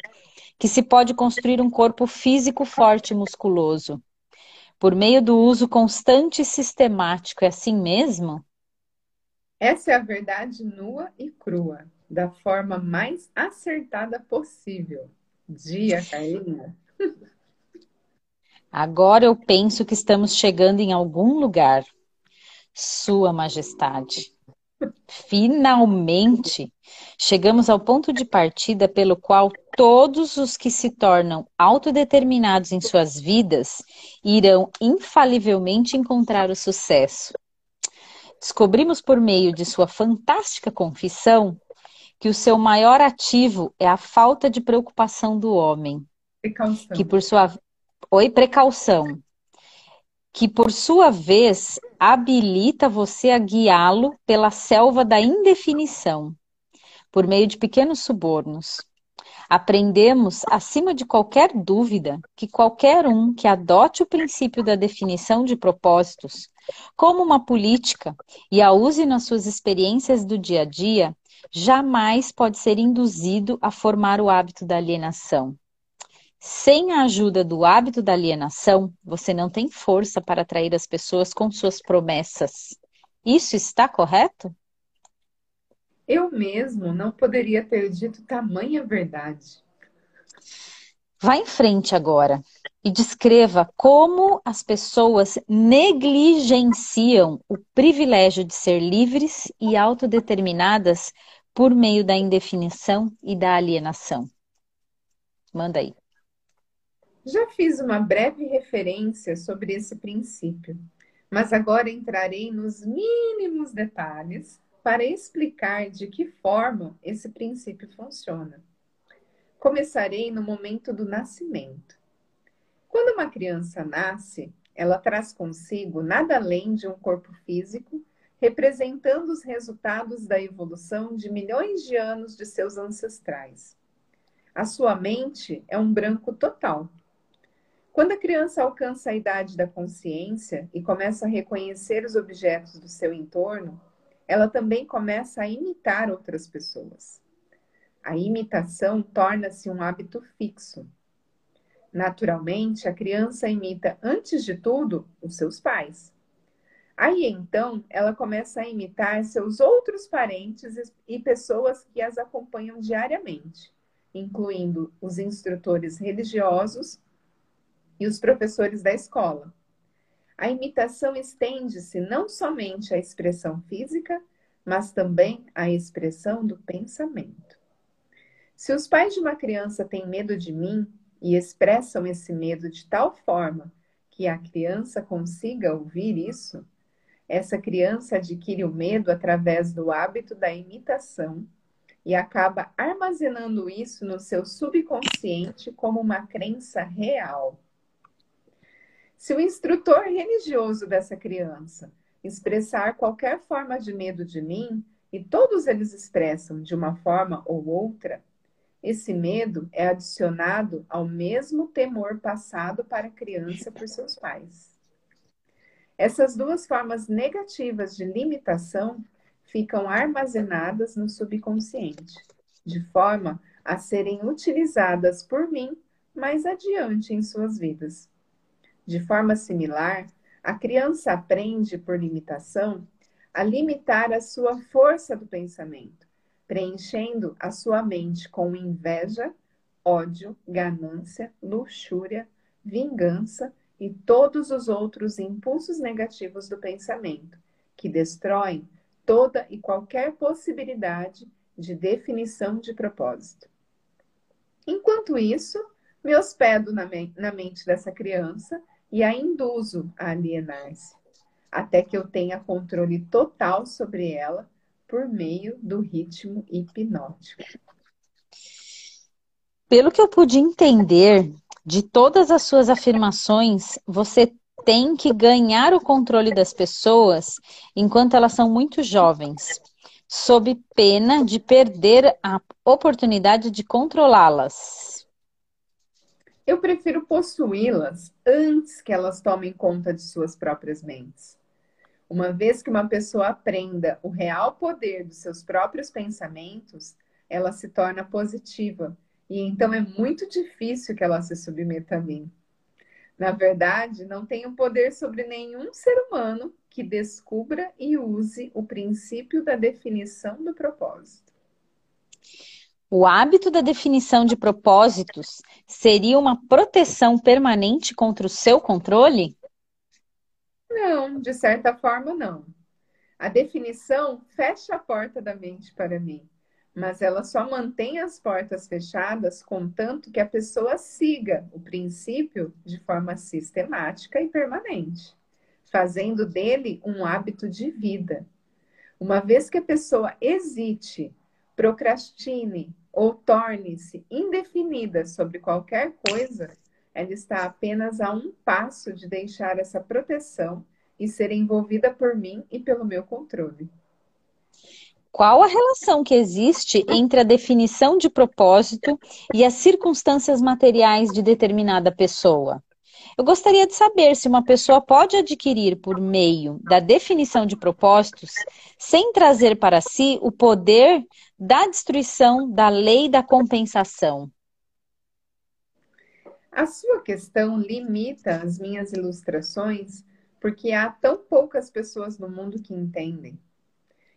que se pode construir um corpo físico forte e musculoso por meio do uso constante e sistemático. É assim mesmo? Essa é a verdade nua e crua, da forma mais acertada possível. Dia, Carlinha. Agora eu penso que estamos chegando em algum lugar. Sua Majestade. Finalmente, chegamos ao ponto de partida pelo qual todos os que se tornam autodeterminados em suas vidas irão infalivelmente encontrar o sucesso. Descobrimos por meio de sua fantástica confissão que o seu maior ativo é a falta de preocupação do homem. Precaução. Que por sua Oi, precaução. Que por sua vez habilita você a guiá-lo pela selva da indefinição, por meio de pequenos subornos. Aprendemos, acima de qualquer dúvida, que qualquer um que adote o princípio da definição de propósitos como uma política e a use nas suas experiências do dia a dia, jamais pode ser induzido a formar o hábito da alienação. Sem a ajuda do hábito da alienação, você não tem força para atrair as pessoas com suas promessas. Isso está correto? Eu mesmo não poderia ter dito tamanha verdade. Vá em frente agora e descreva como as pessoas negligenciam o privilégio de ser livres e autodeterminadas por meio da indefinição e da alienação. Manda aí. Já fiz uma breve referência sobre esse princípio, mas agora entrarei nos mínimos detalhes para explicar de que forma esse princípio funciona. Começarei no momento do nascimento. Quando uma criança nasce, ela traz consigo nada além de um corpo físico, representando os resultados da evolução de milhões de anos de seus ancestrais. A sua mente é um branco total. Quando a criança alcança a idade da consciência e começa a reconhecer os objetos do seu entorno, ela também começa a imitar outras pessoas. A imitação torna-se um hábito fixo. Naturalmente, a criança imita, antes de tudo, os seus pais. Aí então, ela começa a imitar seus outros parentes e pessoas que as acompanham diariamente, incluindo os instrutores religiosos e os professores da escola. A imitação estende-se não somente à expressão física, mas também à expressão do pensamento. Se os pais de uma criança têm medo de mim e expressam esse medo de tal forma que a criança consiga ouvir isso, essa criança adquire o medo através do hábito da imitação e acaba armazenando isso no seu subconsciente como uma crença real. Se o instrutor religioso dessa criança expressar qualquer forma de medo de mim, e todos eles expressam de uma forma ou outra, esse medo é adicionado ao mesmo temor passado para a criança por seus pais. Essas duas formas negativas de limitação ficam armazenadas no subconsciente, de forma a serem utilizadas por mim mais adiante em suas vidas. De forma similar, a criança aprende por limitação a limitar a sua força do pensamento preenchendo a sua mente com inveja, ódio, ganância, luxúria, vingança e todos os outros impulsos negativos do pensamento, que destroem toda e qualquer possibilidade de definição de propósito. Enquanto isso, me hospedo na, me na mente dessa criança e a induzo a alienar-se, até que eu tenha controle total sobre ela por meio do ritmo hipnótico. Pelo que eu pude entender de todas as suas afirmações, você tem que ganhar o controle das pessoas enquanto elas são muito jovens, sob pena de perder a oportunidade de controlá-las. Eu prefiro possuí-las antes que elas tomem conta de suas próprias mentes. Uma vez que uma pessoa aprenda o real poder dos seus próprios pensamentos, ela se torna positiva. E então é muito difícil que ela se submeta a mim. Na verdade, não tenho poder sobre nenhum ser humano que descubra e use o princípio da definição do propósito. O hábito da definição de propósitos seria uma proteção permanente contra o seu controle? Não, de certa forma, não. A definição fecha a porta da mente para mim, mas ela só mantém as portas fechadas contanto que a pessoa siga o princípio de forma sistemática e permanente, fazendo dele um hábito de vida. Uma vez que a pessoa hesite, procrastine ou torne-se indefinida sobre qualquer coisa, ela está apenas a um passo de deixar essa proteção e ser envolvida por mim e pelo meu controle. Qual a relação que existe entre a definição de propósito e as circunstâncias materiais de determinada pessoa? Eu gostaria de saber se uma pessoa pode adquirir por meio da definição de propósitos sem trazer para si o poder da destruição da lei da compensação. A sua questão limita as minhas ilustrações porque há tão poucas pessoas no mundo que entendem.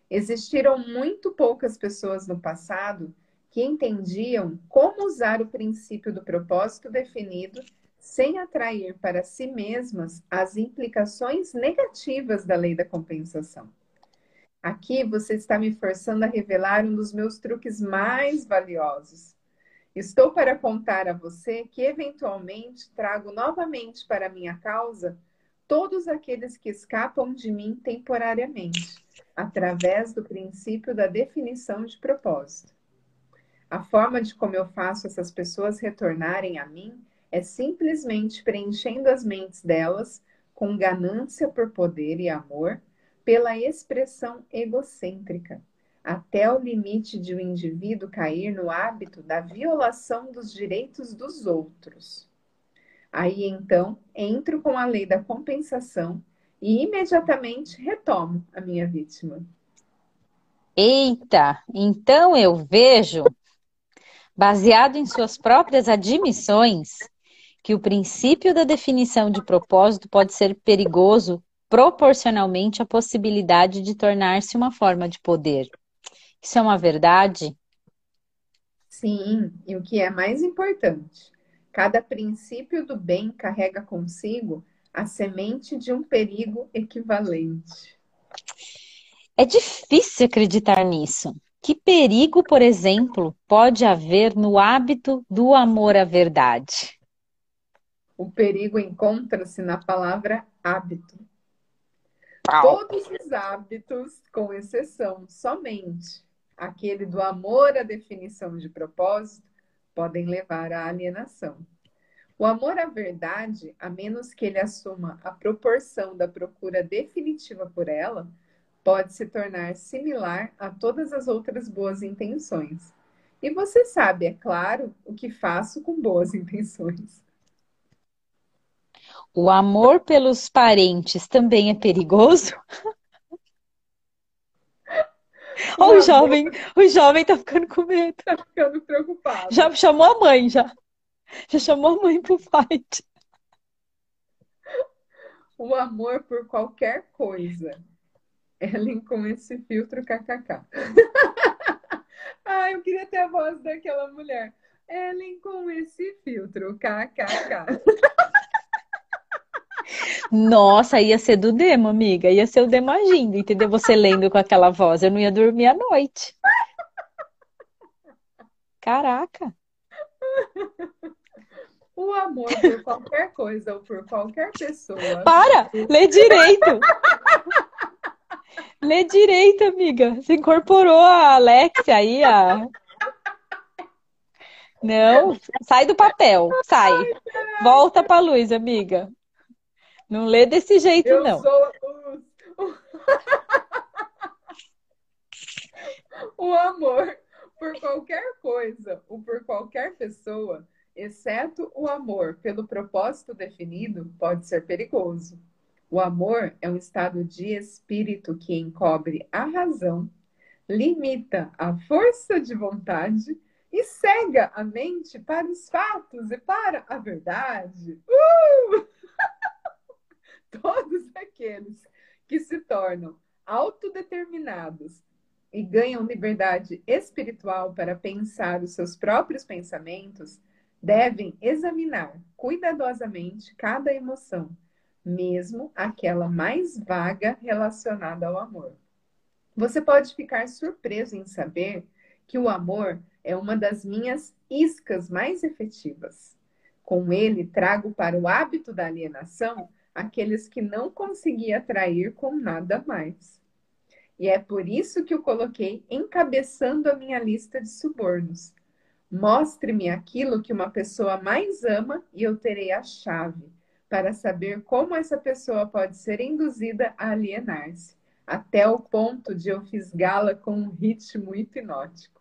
Existiram muito poucas pessoas no passado que entendiam como usar o princípio do propósito definido sem atrair para si mesmas as implicações negativas da lei da compensação. Aqui você está me forçando a revelar um dos meus truques mais valiosos. Estou para contar a você que, eventualmente, trago novamente para minha causa todos aqueles que escapam de mim temporariamente, através do princípio da definição de propósito. A forma de como eu faço essas pessoas retornarem a mim é simplesmente preenchendo as mentes delas com ganância por poder e amor pela expressão egocêntrica, até o limite de o um indivíduo cair no hábito da violação dos direitos dos outros. Aí então entro com a lei da compensação e imediatamente retomo a minha vítima. Eita, então eu vejo, baseado em suas próprias admissões, que o princípio da definição de propósito pode ser perigoso proporcionalmente à possibilidade de tornar-se uma forma de poder. Isso é uma verdade? Sim, e o que é mais importante, cada princípio do bem carrega consigo a semente de um perigo equivalente. É difícil acreditar nisso. Que perigo, por exemplo, pode haver no hábito do amor à verdade? O perigo encontra-se na palavra hábito. Todos os hábitos, com exceção somente aquele do amor à definição de propósito, podem levar à alienação. O amor à verdade, a menos que ele assuma a proporção da procura definitiva por ela, pode se tornar similar a todas as outras boas intenções. E você sabe, é claro, o que faço com boas intenções. O amor pelos parentes também é perigoso? O, o jovem, o jovem tá ficando com medo. Tá ficando preocupado. Já chamou a mãe, já. Já chamou a mãe pro fight. O amor por qualquer coisa. Ellen com esse filtro kkk. ah, eu queria ter a voz daquela mulher. Ellen com esse filtro kkk. Nossa, ia ser do demo, amiga. Ia ser o demo agindo, entendeu? Você lendo com aquela voz. Eu não ia dormir à noite. Caraca. O amor por qualquer coisa ou por qualquer pessoa. Para! Lê direito! Lê direito, amiga. Você incorporou a Alexia aí, a. Não, sai do papel, sai. Volta pra luz, amiga. Não lê desse jeito, eu não. Sou o... o amor por qualquer coisa ou por qualquer pessoa, exceto o amor pelo propósito definido, pode ser perigoso. O amor é um estado de espírito que encobre a razão, limita a força de vontade e cega a mente para os fatos e para a verdade. Uh! todos aqueles que se tornam autodeterminados e ganham liberdade espiritual para pensar os seus próprios pensamentos, devem examinar cuidadosamente cada emoção, mesmo aquela mais vaga relacionada ao amor. Você pode ficar surpreso em saber que o amor é uma das minhas iscas mais efetivas. Com ele, trago para o hábito da alienação aqueles que não consegui atrair com nada mais. E é por isso que o coloquei encabeçando a minha lista de subornos. Mostre-me aquilo que uma pessoa mais ama e eu terei a chave para saber como essa pessoa pode ser induzida a alienar-se, até o ponto de eu fisgá-la com um ritmo hipnótico.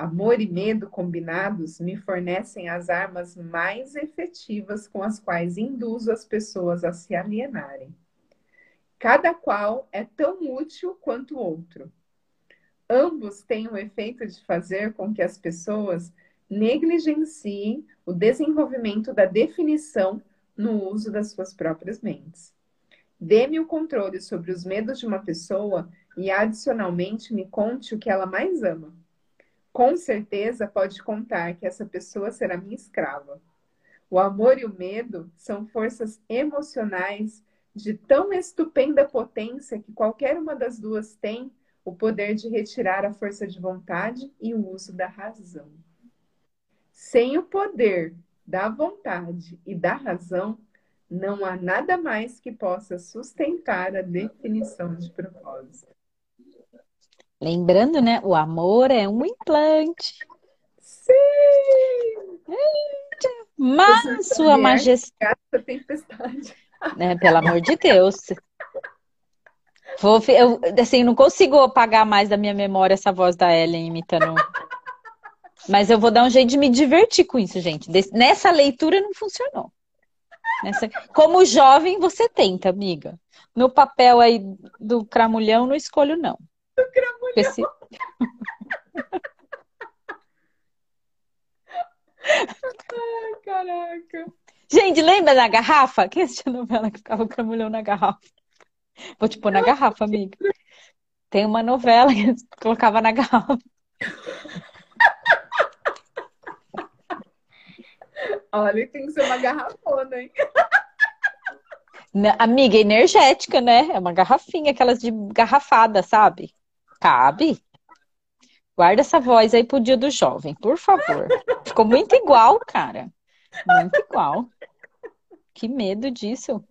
Amor e medo combinados me fornecem as armas mais efetivas com as quais induzo as pessoas a se alienarem. Cada qual é tão útil quanto o outro. Ambos têm o efeito de fazer com que as pessoas negligenciem o desenvolvimento da definição no uso das suas próprias mentes. Dê-me o controle sobre os medos de uma pessoa e, adicionalmente, me conte o que ela mais ama com certeza pode contar que essa pessoa será minha escrava. O amor e o medo são forças emocionais de tão estupenda potência que qualquer uma das duas tem o poder de retirar a força de vontade e o uso da razão. Sem o poder da vontade e da razão, não há nada mais que possa sustentar a definição de propósito. Lembrando, né? O amor é um implante. Sim! Mas, Sua Majestade. tempestade. Né, pelo amor de Deus. Vou, eu, assim, não consigo apagar mais da minha memória essa voz da Ellen imitando. Mas eu vou dar um jeito de me divertir com isso, gente. Nessa leitura não funcionou. Nessa... Como jovem, você tenta, amiga. No papel aí do cramulhão, não escolho, não. Do cramulhão. Esse... Ai, caraca. Gente, lembra da garrafa? Quem assistiu a novela que ficava o cramulhão na garrafa? Vou te pôr na garrafa, amiga. Tem uma novela que colocava na garrafa. Olha, tem que ser uma garrafona, hein? Amiga, energética, né? É uma garrafinha, aquelas de garrafada, sabe? Cabe. Guarda essa voz aí pro dia do jovem, por favor. Ficou muito igual, cara. Muito igual. Que medo disso.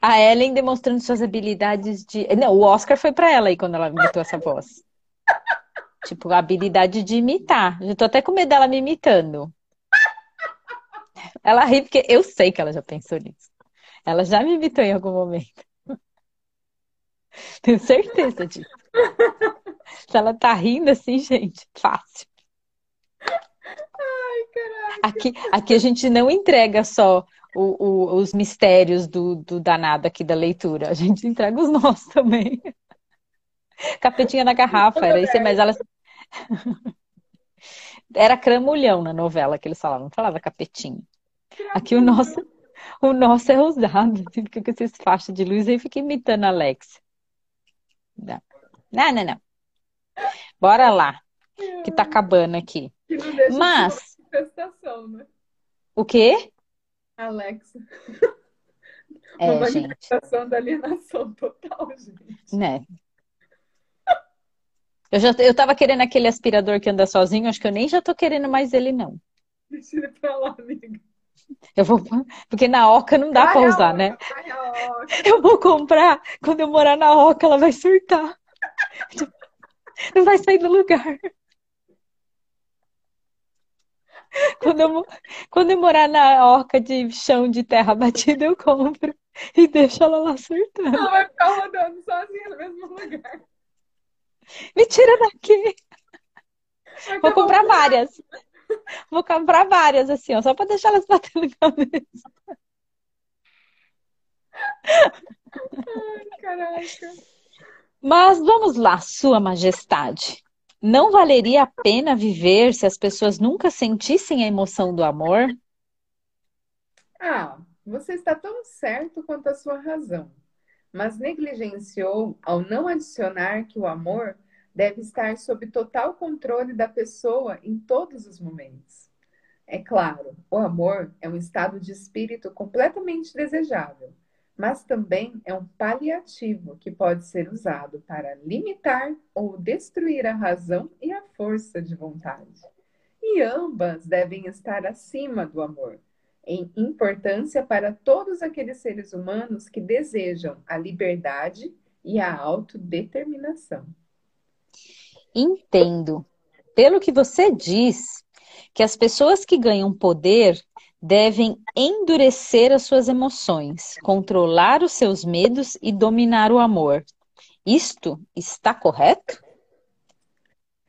A Ellen demonstrando suas habilidades de. Não, o Oscar foi para ela aí quando ela imitou essa voz. Tipo, a habilidade de imitar. Já tô até com medo dela me imitando. Ela ri porque eu sei que ela já pensou nisso. Ela já me imitou em algum momento. Tenho certeza disso. Se ela tá rindo assim, gente, fácil. Ai, caraca. Aqui, aqui a gente não entrega só o, o, os mistérios do, do danado aqui da leitura. A gente entrega os nossos também. Capetinha na garrafa, era isso, mas elas. Era cramulhão na novela que eles falavam, não falava capetinho. Aqui o nosso, o nosso é usado, assim, fica com esses faixas de luz e fica imitando a Alex. Não, não, não. não. Bora lá, que tá acabando aqui. Mas. Né? O quê? Alexa. É, Uma gente. manifestação da alienação total, gente. Né? Eu, já, eu tava querendo aquele aspirador que anda sozinho, acho que eu nem já tô querendo mais ele, não. Deixa ele pra lá, amiga. Eu vou, porque na Oca não dá Vai pra a usar, Oca, né? Eu vou comprar, quando eu morar na Oca, ela vai surtar. Não vai sair do lugar. Quando eu, quando eu morar na Oca de chão de terra batida, eu compro e deixo ela lá surtando. Ela vai ficar rodando sozinha no mesmo lugar. Me tira daqui! Vai Vou comprar várias. Vou comprar várias, assim, ó, só pra deixar elas batendo cabeça. Ai, caraca. Mas vamos lá, Sua Majestade. Não valeria a pena viver se as pessoas nunca sentissem a emoção do amor? Ah, você está tão certo quanto a sua razão, mas negligenciou ao não adicionar que o amor deve estar sob total controle da pessoa em todos os momentos. É claro, o amor é um estado de espírito completamente desejável, mas também é um paliativo que pode ser usado para limitar ou destruir a razão e a força de vontade. E ambas devem estar acima do amor, em importância para todos aqueles seres humanos que desejam a liberdade e a autodeterminação. Entendo. Pelo que você diz, que as pessoas que ganham poder devem endurecer as suas emoções, controlar os seus medos e dominar o amor. Isto está correto?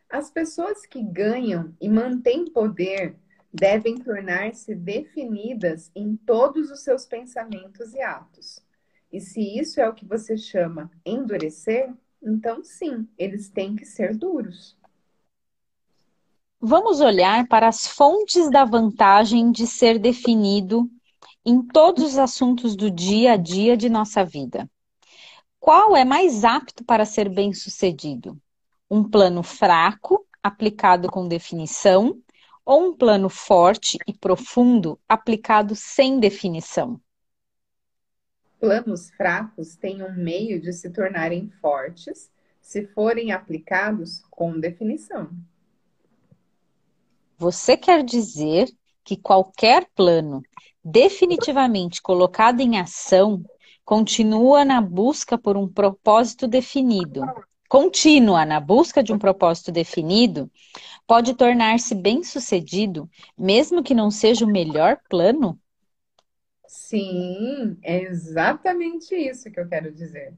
As pessoas que ganham e mantêm poder devem tornar-se definidas em todos os seus pensamentos e atos. E se isso é o que você chama endurecer, então sim, eles têm que ser duros. Vamos olhar para as fontes da vantagem de ser definido em todos os assuntos do dia a dia de nossa vida. Qual é mais apto para ser bem-sucedido? Um plano fraco, aplicado com definição, ou um plano forte e profundo, aplicado sem definição? Planos fracos têm um meio de se tornarem fortes se forem aplicados com definição. Você quer dizer que qualquer plano definitivamente colocado em ação continua na busca por um propósito definido, contínua na busca de um propósito definido, pode tornar-se bem-sucedido, mesmo que não seja o melhor plano? Sim, é exatamente isso que eu quero dizer.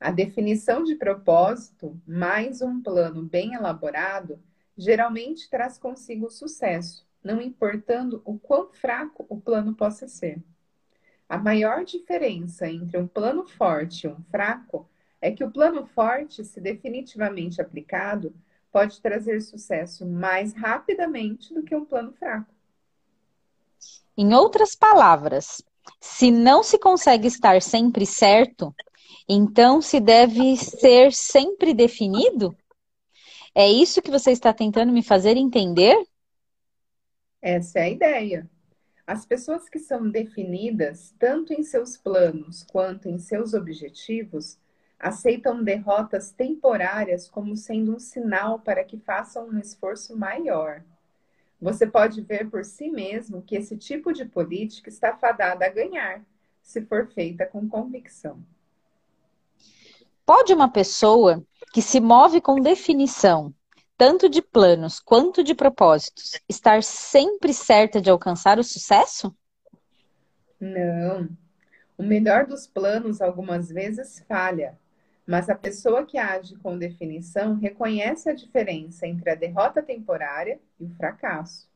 A definição de propósito, mais um plano bem elaborado, geralmente traz consigo sucesso, não importando o quão fraco o plano possa ser. A maior diferença entre um plano forte e um fraco é que o plano forte, se definitivamente aplicado, pode trazer sucesso mais rapidamente do que um plano fraco. Em outras palavras, se não se consegue estar sempre certo, então se deve ser sempre definido? É isso que você está tentando me fazer entender? Essa é a ideia. As pessoas que são definidas, tanto em seus planos quanto em seus objetivos, aceitam derrotas temporárias como sendo um sinal para que façam um esforço maior. Você pode ver por si mesmo que esse tipo de política está fadada a ganhar, se for feita com convicção. Pode uma pessoa que se move com definição, tanto de planos quanto de propósitos, estar sempre certa de alcançar o sucesso? Não. O melhor dos planos algumas vezes falha, mas a pessoa que age com definição reconhece a diferença entre a derrota temporária e o fracasso.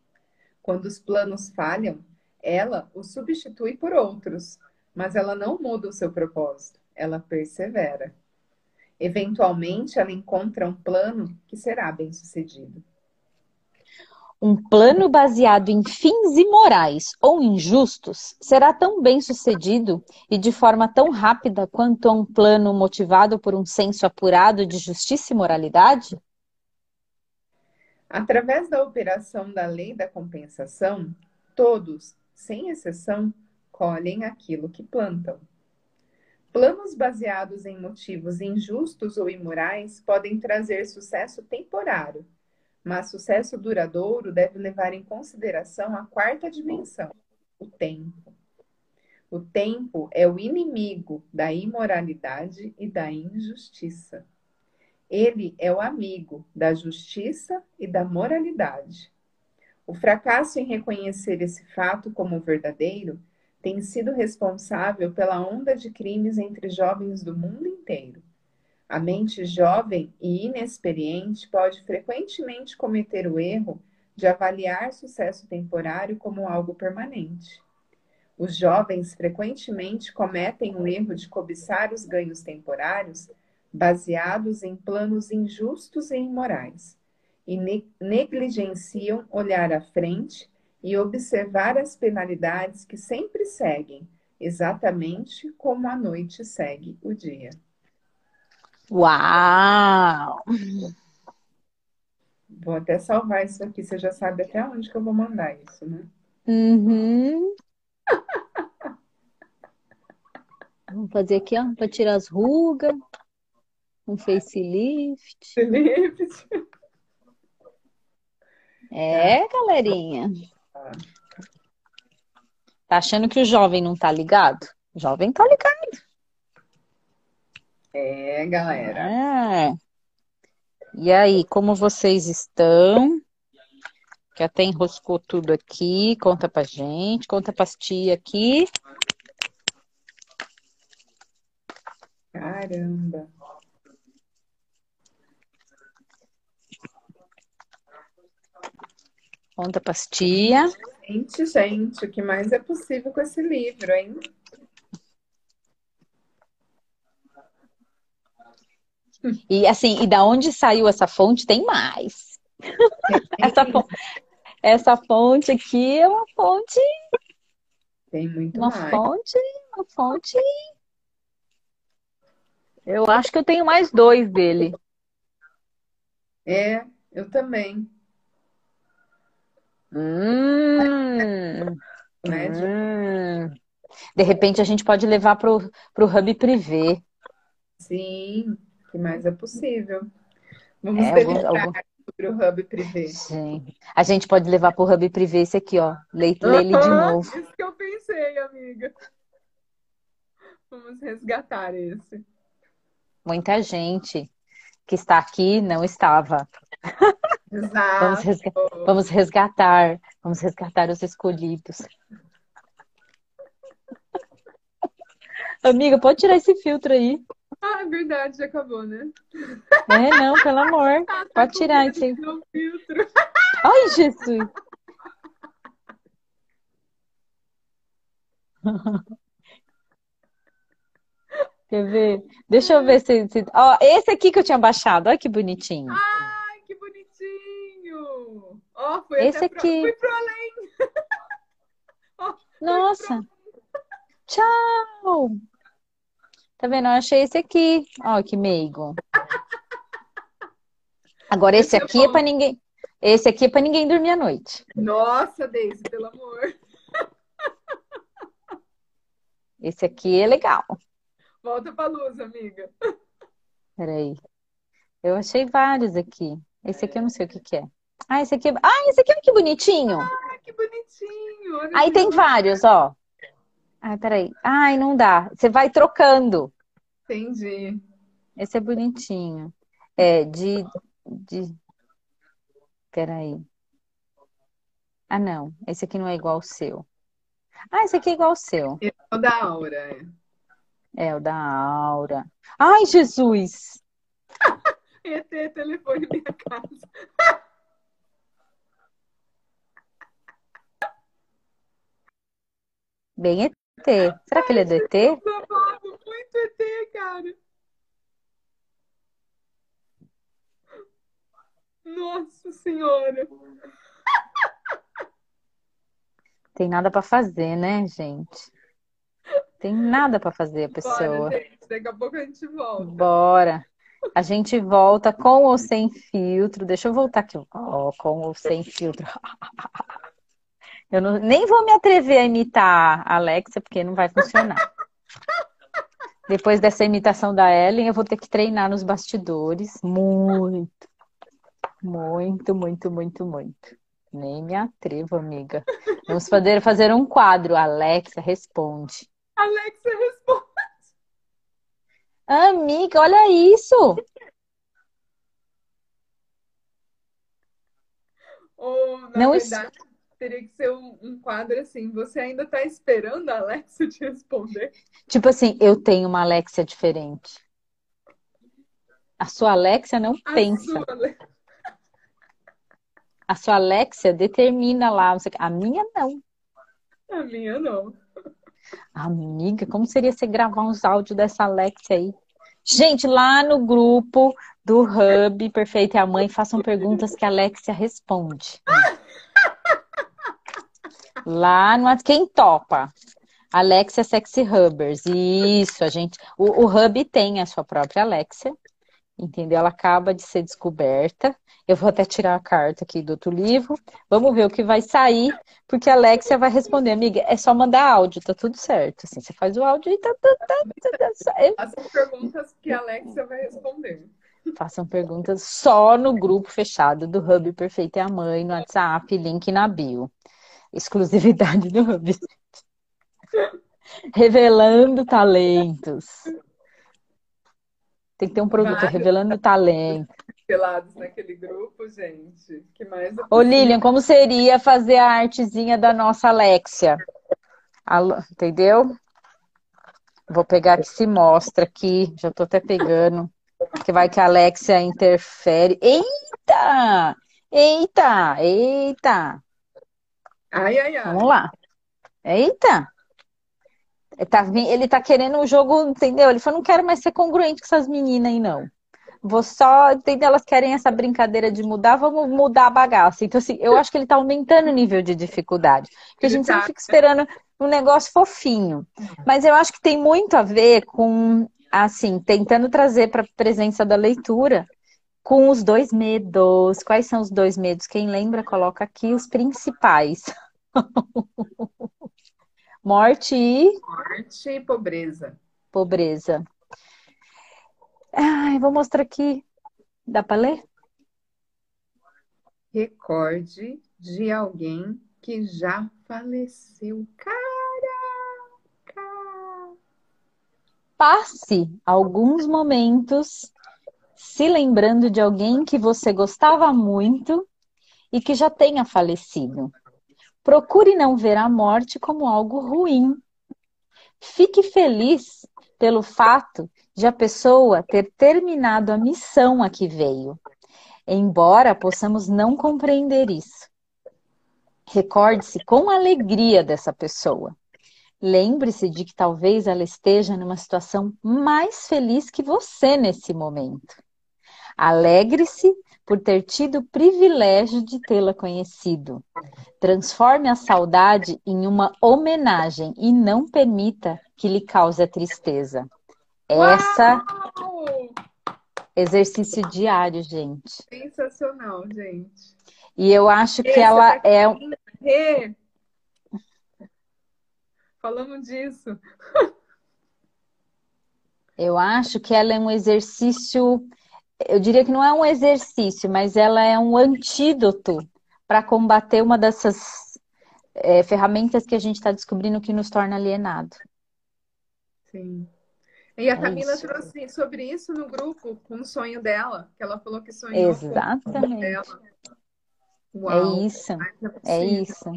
Quando os planos falham, ela os substitui por outros, mas ela não muda o seu propósito, ela persevera. Eventualmente, ela encontra um plano que será bem sucedido. Um plano baseado em fins imorais ou injustos será tão bem sucedido e de forma tão rápida quanto um plano motivado por um senso apurado de justiça e moralidade? Através da operação da lei da compensação, todos, sem exceção, colhem aquilo que plantam. Planos baseados em motivos injustos ou imorais podem trazer sucesso temporário, mas sucesso duradouro deve levar em consideração a quarta dimensão, o tempo. O tempo é o inimigo da imoralidade e da injustiça. Ele é o amigo da justiça e da moralidade. O fracasso em reconhecer esse fato como verdadeiro tem sido responsável pela onda de crimes entre jovens do mundo inteiro. A mente jovem e inexperiente pode frequentemente cometer o erro de avaliar sucesso temporário como algo permanente. Os jovens frequentemente cometem o erro de cobiçar os ganhos temporários baseados em planos injustos e imorais, e negligenciam olhar à frente e observar as penalidades que sempre seguem, exatamente como a noite segue o dia. Uau! Vou até salvar isso aqui, você já sabe até onde que eu vou mandar isso, né? Uhum. Vamos fazer aqui, ó, para tirar as rugas. Um facelift. Facelift. É, galerinha. Tá achando que o jovem não tá ligado? O jovem tá ligado. É, galera. É. E aí, como vocês estão? Que até enroscou tudo aqui. Conta pra gente, conta pra tia aqui. Caramba. Conta pastia. Gente, gente, o que mais é possível com esse livro, hein? E assim, e da onde saiu essa fonte tem mais. essa, fonte, essa fonte aqui é uma fonte. Tem muito uma mais. fonte, uma fonte. Eu acho que eu tenho mais dois dele. É, eu também. Hum, né, hum. De repente a gente pode levar para o hub privê. Sim, que mais é possível. Vamos é, algum, algum... sobre o hub privê. Sim. A gente pode levar para o hub privê esse aqui, ó. Lê, lê ele de novo. Isso que eu pensei, amiga. Vamos resgatar esse. Muita gente que está aqui não estava. Exato. Vamos, resga vamos resgatar, vamos resgatar os escolhidos. Amiga, pode tirar esse filtro aí. Ah, é verdade, já acabou, né? É, não, pelo amor. Ah, tá pode tirar esse filtro. Ai, Jesus. Quer ver? Deixa eu ver se. se... Ó, esse aqui que eu tinha baixado, olha que bonitinho. Ai, que bonitinho! Ó, foi esse aqui. Pro... Fui pro além. Nossa! Pro... Tchau! Tá vendo? Eu achei esse aqui. Ó, que meigo. Agora esse, esse é aqui é, é para ninguém. Esse aqui é para ninguém dormir à noite. Nossa, Deise, pelo amor. Esse aqui é legal. Volta pra luz, amiga. Peraí. Eu achei vários aqui. Esse aqui eu não sei o que, que é. Ah, esse aqui. É... Ah, esse aqui é que bonitinho. Ah, que bonitinho. Olha Aí tem vários, ó. Ai, peraí. Ai, não dá. Você vai trocando. Entendi. Esse é bonitinho. É de. de... Peraí. Ah, não. Esse aqui não é igual ao seu. Ah, esse aqui é igual ao seu. Esse é o da Aura, é. É, o da Aura. Ai, Jesus! ET, telefone minha casa. Bem ET. Será que ele é do ET? Muito ET, cara. Nossa Senhora. Tem nada para fazer, né, gente? Tem nada para fazer a pessoa. Bora, gente. Daqui a pouco a gente volta. Bora. A gente volta com ou sem filtro. Deixa eu voltar aqui. Oh, com ou sem filtro. Eu não, nem vou me atrever a imitar a Alexia, porque não vai funcionar. Depois dessa imitação da Ellen, eu vou ter que treinar nos bastidores. Muito. Muito, muito, muito, muito. Nem me atrevo, amiga. Vamos fazer, fazer um quadro. Alexa, responde. Alexa, responde. Amiga, olha isso! Na Não verdade, teria que ser um, um, quadro assim. Você ainda está esperando a Alexa te responder? Tipo assim, eu tenho uma Alexa diferente. A sua Alexa não a pensa. Sua... A sua Alexa determina lá. A minha não. A minha não. Amiga, como seria você gravar uns áudios dessa Alexia aí? Gente, lá no grupo do Hub Perfeita e a Mãe, façam perguntas que a Alexia responde. Lá no quem topa? Alexia Sexy Hubbers. Isso, a gente. O, o Hub tem a sua própria Alexia, entendeu? Ela acaba de ser descoberta. Eu vou até tirar a carta aqui do outro livro. Vamos ver o que vai sair, porque a Alexia vai responder, amiga. É só mandar áudio, tá tudo certo. Assim, você faz o áudio e tá, tá, tá, tá, tá Façam perguntas que a Alexia vai responder. Façam perguntas só no grupo fechado do Hub Perfeito e a Mãe, no WhatsApp, link na bio. Exclusividade do Hub. Revelando talentos. Tem que ter um produto Vários. revelando talento pelados naquele grupo, gente. Que mais? Ô, Lilian, como seria fazer a artezinha da nossa Alexia? Entendeu? Vou pegar que se mostra aqui. Já tô até pegando. Que vai que a Alexia interfere. Eita! Eita! Eita! Ai, ai, ai. Vamos lá. Eita! Ele tá, ele tá querendo um jogo, entendeu? Ele falou, não quero mais ser congruente com essas meninas aí, não. Vou só. Entender, elas querem essa brincadeira de mudar, vamos mudar a bagaça. Então, assim, eu acho que ele está aumentando o nível de dificuldade. Porque a gente sempre fica esperando um negócio fofinho. Mas eu acho que tem muito a ver com, assim, tentando trazer para a presença da leitura com os dois medos. Quais são os dois medos? Quem lembra, coloca aqui os principais. Morte e. Morte e pobreza. Pobreza. Ai, vou mostrar aqui. Dá para ler? Recorde de alguém que já faleceu. Caraca! Passe alguns momentos se lembrando de alguém que você gostava muito e que já tenha falecido. Procure não ver a morte como algo ruim. Fique feliz pelo fato de a pessoa ter terminado a missão a que veio, embora possamos não compreender isso. Recorde-se com alegria dessa pessoa. Lembre-se de que talvez ela esteja numa situação mais feliz que você nesse momento. Alegre-se por ter tido o privilégio de tê-la conhecido. Transforme a saudade em uma homenagem e não permita que lhe cause a tristeza. Essa exercício diário, gente. Sensacional, gente. E eu acho que ela é Falamos disso. Eu acho que ela é um exercício eu diria que não é um exercício, mas ela é um antídoto para combater uma dessas é, ferramentas que a gente está descobrindo que nos torna alienado. Sim. E a é Camila isso. trouxe sobre isso no grupo, com o sonho dela, que ela falou que sonhou Exatamente. dela. Uau. É isso. É, é isso.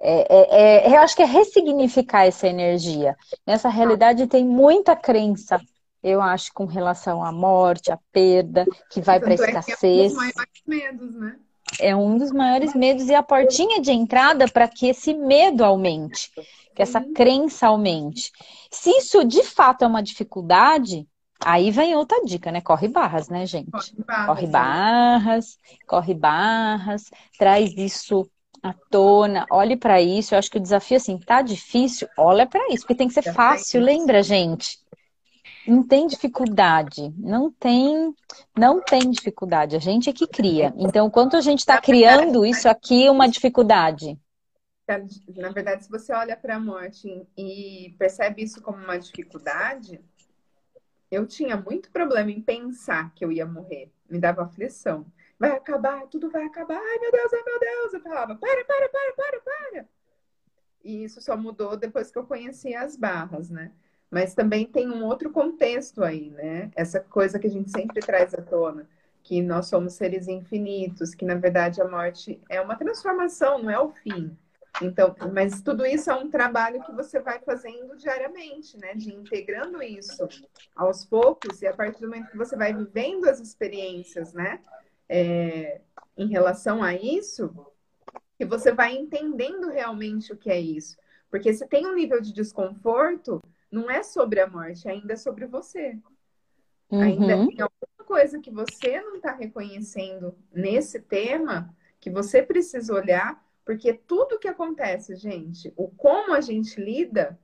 É, é, é, eu acho que é ressignificar essa energia. Nessa realidade tem muita crença eu acho, com relação à morte, à perda, que vai para a escassez. É um dos maiores medos, né? É um dos maiores medos e a portinha de entrada para que esse medo aumente, que essa crença aumente. Se isso de fato é uma dificuldade, aí vem outra dica, né? Corre barras, né, gente? Corre barras, corre barras, corre barras traz isso à tona, olhe para isso. Eu acho que o desafio, assim, tá difícil, olha para isso, porque tem que ser fácil, lembra, gente? Não tem dificuldade, não tem, não tem dificuldade. A gente é que cria. Então, quanto a gente está criando isso aqui é uma dificuldade. Na verdade, se você olha para a morte e percebe isso como uma dificuldade, eu tinha muito problema em pensar que eu ia morrer. Me dava aflição. Vai acabar, tudo vai acabar. Ai, meu Deus, ai, meu Deus. Eu falava, para, para, para, para, para. E isso só mudou depois que eu conheci as barras, né? Mas também tem um outro contexto aí, né? Essa coisa que a gente sempre traz à tona, que nós somos seres infinitos, que na verdade a morte é uma transformação, não é o fim. Então, mas tudo isso é um trabalho que você vai fazendo diariamente, né? De integrando isso aos poucos e a partir do momento que você vai vivendo as experiências, né? É, em relação a isso, que você vai entendendo realmente o que é isso. Porque se tem um nível de desconforto, não é sobre a morte, ainda é sobre você. Uhum. Ainda tem alguma coisa que você não está reconhecendo nesse tema que você precisa olhar, porque tudo que acontece, gente, o como a gente lida,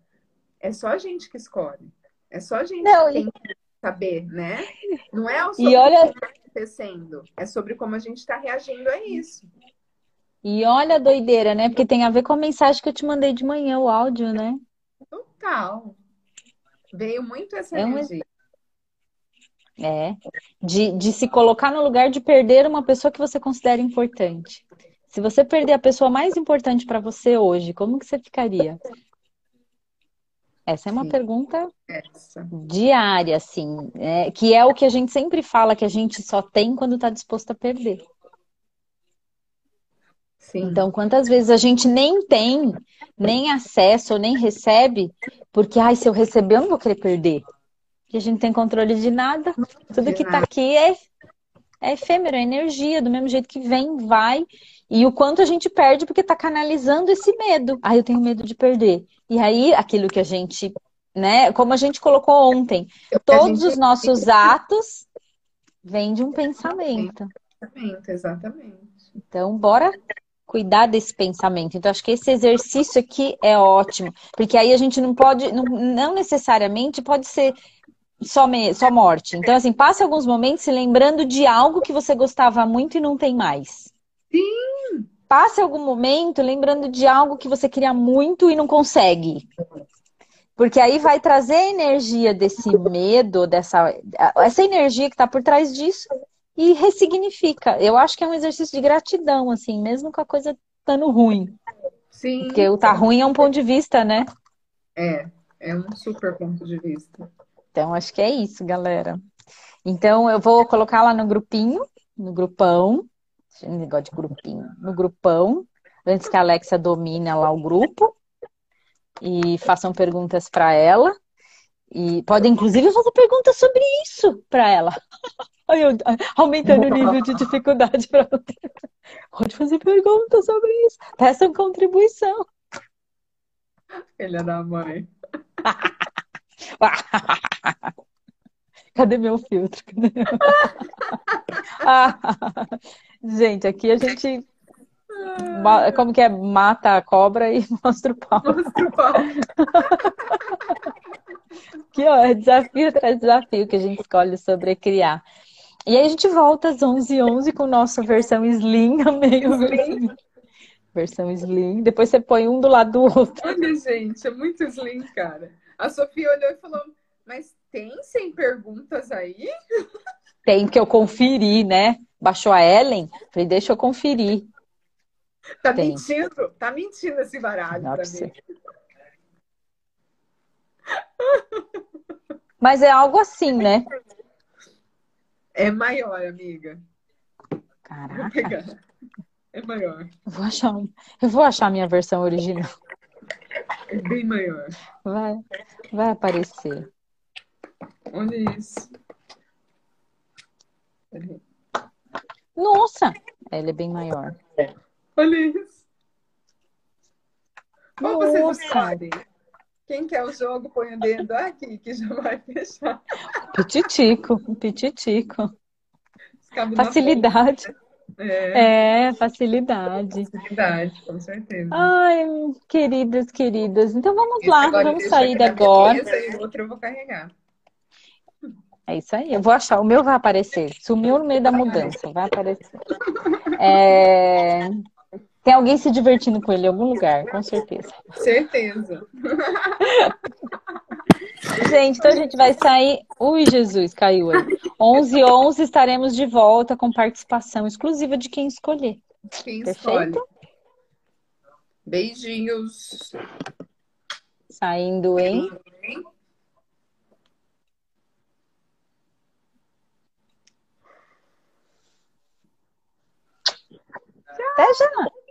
é só a gente que escolhe. É só a gente não, que tem que saber, né? Não é sobre e olha... o que está acontecendo, é sobre como a gente está reagindo a isso. E olha a doideira, né? Porque tem a ver com a mensagem que eu te mandei de manhã, o áudio, né? Total. Veio muito essa é energia. É, de, de se colocar no lugar de perder uma pessoa que você considera importante. Se você perder a pessoa mais importante para você hoje, como que você ficaria? Essa é uma Sim. pergunta Essa. diária, assim, é, que é o que a gente sempre fala que a gente só tem quando está disposto a perder. Sim. Então, quantas vezes a gente nem tem, nem acesso ou nem recebe, porque, ai, se eu receber, eu não vou querer perder. Porque a gente não tem controle de nada. Tudo que está aqui é, é efêmero, é energia, do mesmo jeito que vem, vai. E o quanto a gente perde porque está canalizando esse medo. Ai, eu tenho medo de perder. E aí, aquilo que a gente, né, como a gente colocou ontem, todos os nossos atos vêm de um pensamento. Pensamento, exatamente. Então, bora cuidar desse pensamento. Então, acho que esse exercício aqui é ótimo, porque aí a gente não pode, não, não necessariamente pode ser só, me, só morte. Então, assim, passe alguns momentos se lembrando de algo que você gostava muito e não tem mais. Sim! Passe algum momento lembrando de algo que você queria muito e não consegue. Porque aí vai trazer a energia desse medo, dessa essa energia que está por trás disso e ressignifica. Eu acho que é um exercício de gratidão, assim, mesmo com a coisa estando ruim. Sim. Porque o tá ruim é um ponto de vista, né? É, é um super ponto de vista. Então, acho que é isso, galera. Então, eu vou colocar lá no grupinho, no grupão. Negócio de grupinho. No grupão, antes que a Alexa domine lá o grupo. E façam perguntas para ela. E podem, inclusive, fazer perguntas sobre isso para ela. aumentando o nível de dificuldade para Pode fazer perguntas sobre isso. Peçam contribuição. Filha da mãe. Cadê meu filtro? Cadê meu... gente, aqui a gente. Como que é? Mata a cobra e mostra o pau. Mostra o pau. Aqui, ó, é desafio atrás desafio que a gente escolhe sobre criar. E aí a gente volta às 11h11 com nossa versão Slim, meio Slim. Versão Slim. Depois você põe um do lado do outro. Olha, gente, é muito Slim, cara. A Sofia olhou e falou: Mas tem 100 perguntas aí? Tem, que eu conferi, né? Baixou a Ellen? Falei: Deixa eu conferir. Tá tem. mentindo? Tá mentindo esse baralho Não, pra mim. Mas é algo assim, né? É maior, amiga. Caraca. É maior. Eu vou achar, eu vou achar a minha versão original. É bem maior. Vai, vai aparecer. Olha isso. Nossa! Ela é bem maior. Olha isso. Qual vocês escolhem? Quem quer o jogo, põe o dedo aqui, que já vai fechar. Pititico, pititico. Facilidade. É. é. facilidade. Facilidade, com certeza. Ai, queridas, queridas. Então vamos lá, vamos sair agora. E outro eu vou carregar. É isso aí. Eu vou achar. O meu vai aparecer. Sumiu no meio da mudança. Vai aparecer. É... Tem alguém se divertindo com ele em algum lugar, com certeza. Certeza. Gente, então a gente vai sair. Ui, Jesus, caiu aí. 11 h 11 estaremos de volta com participação exclusiva de quem escolher. Quem Perfeito? escolhe. Beijinhos. Saindo em. Até já.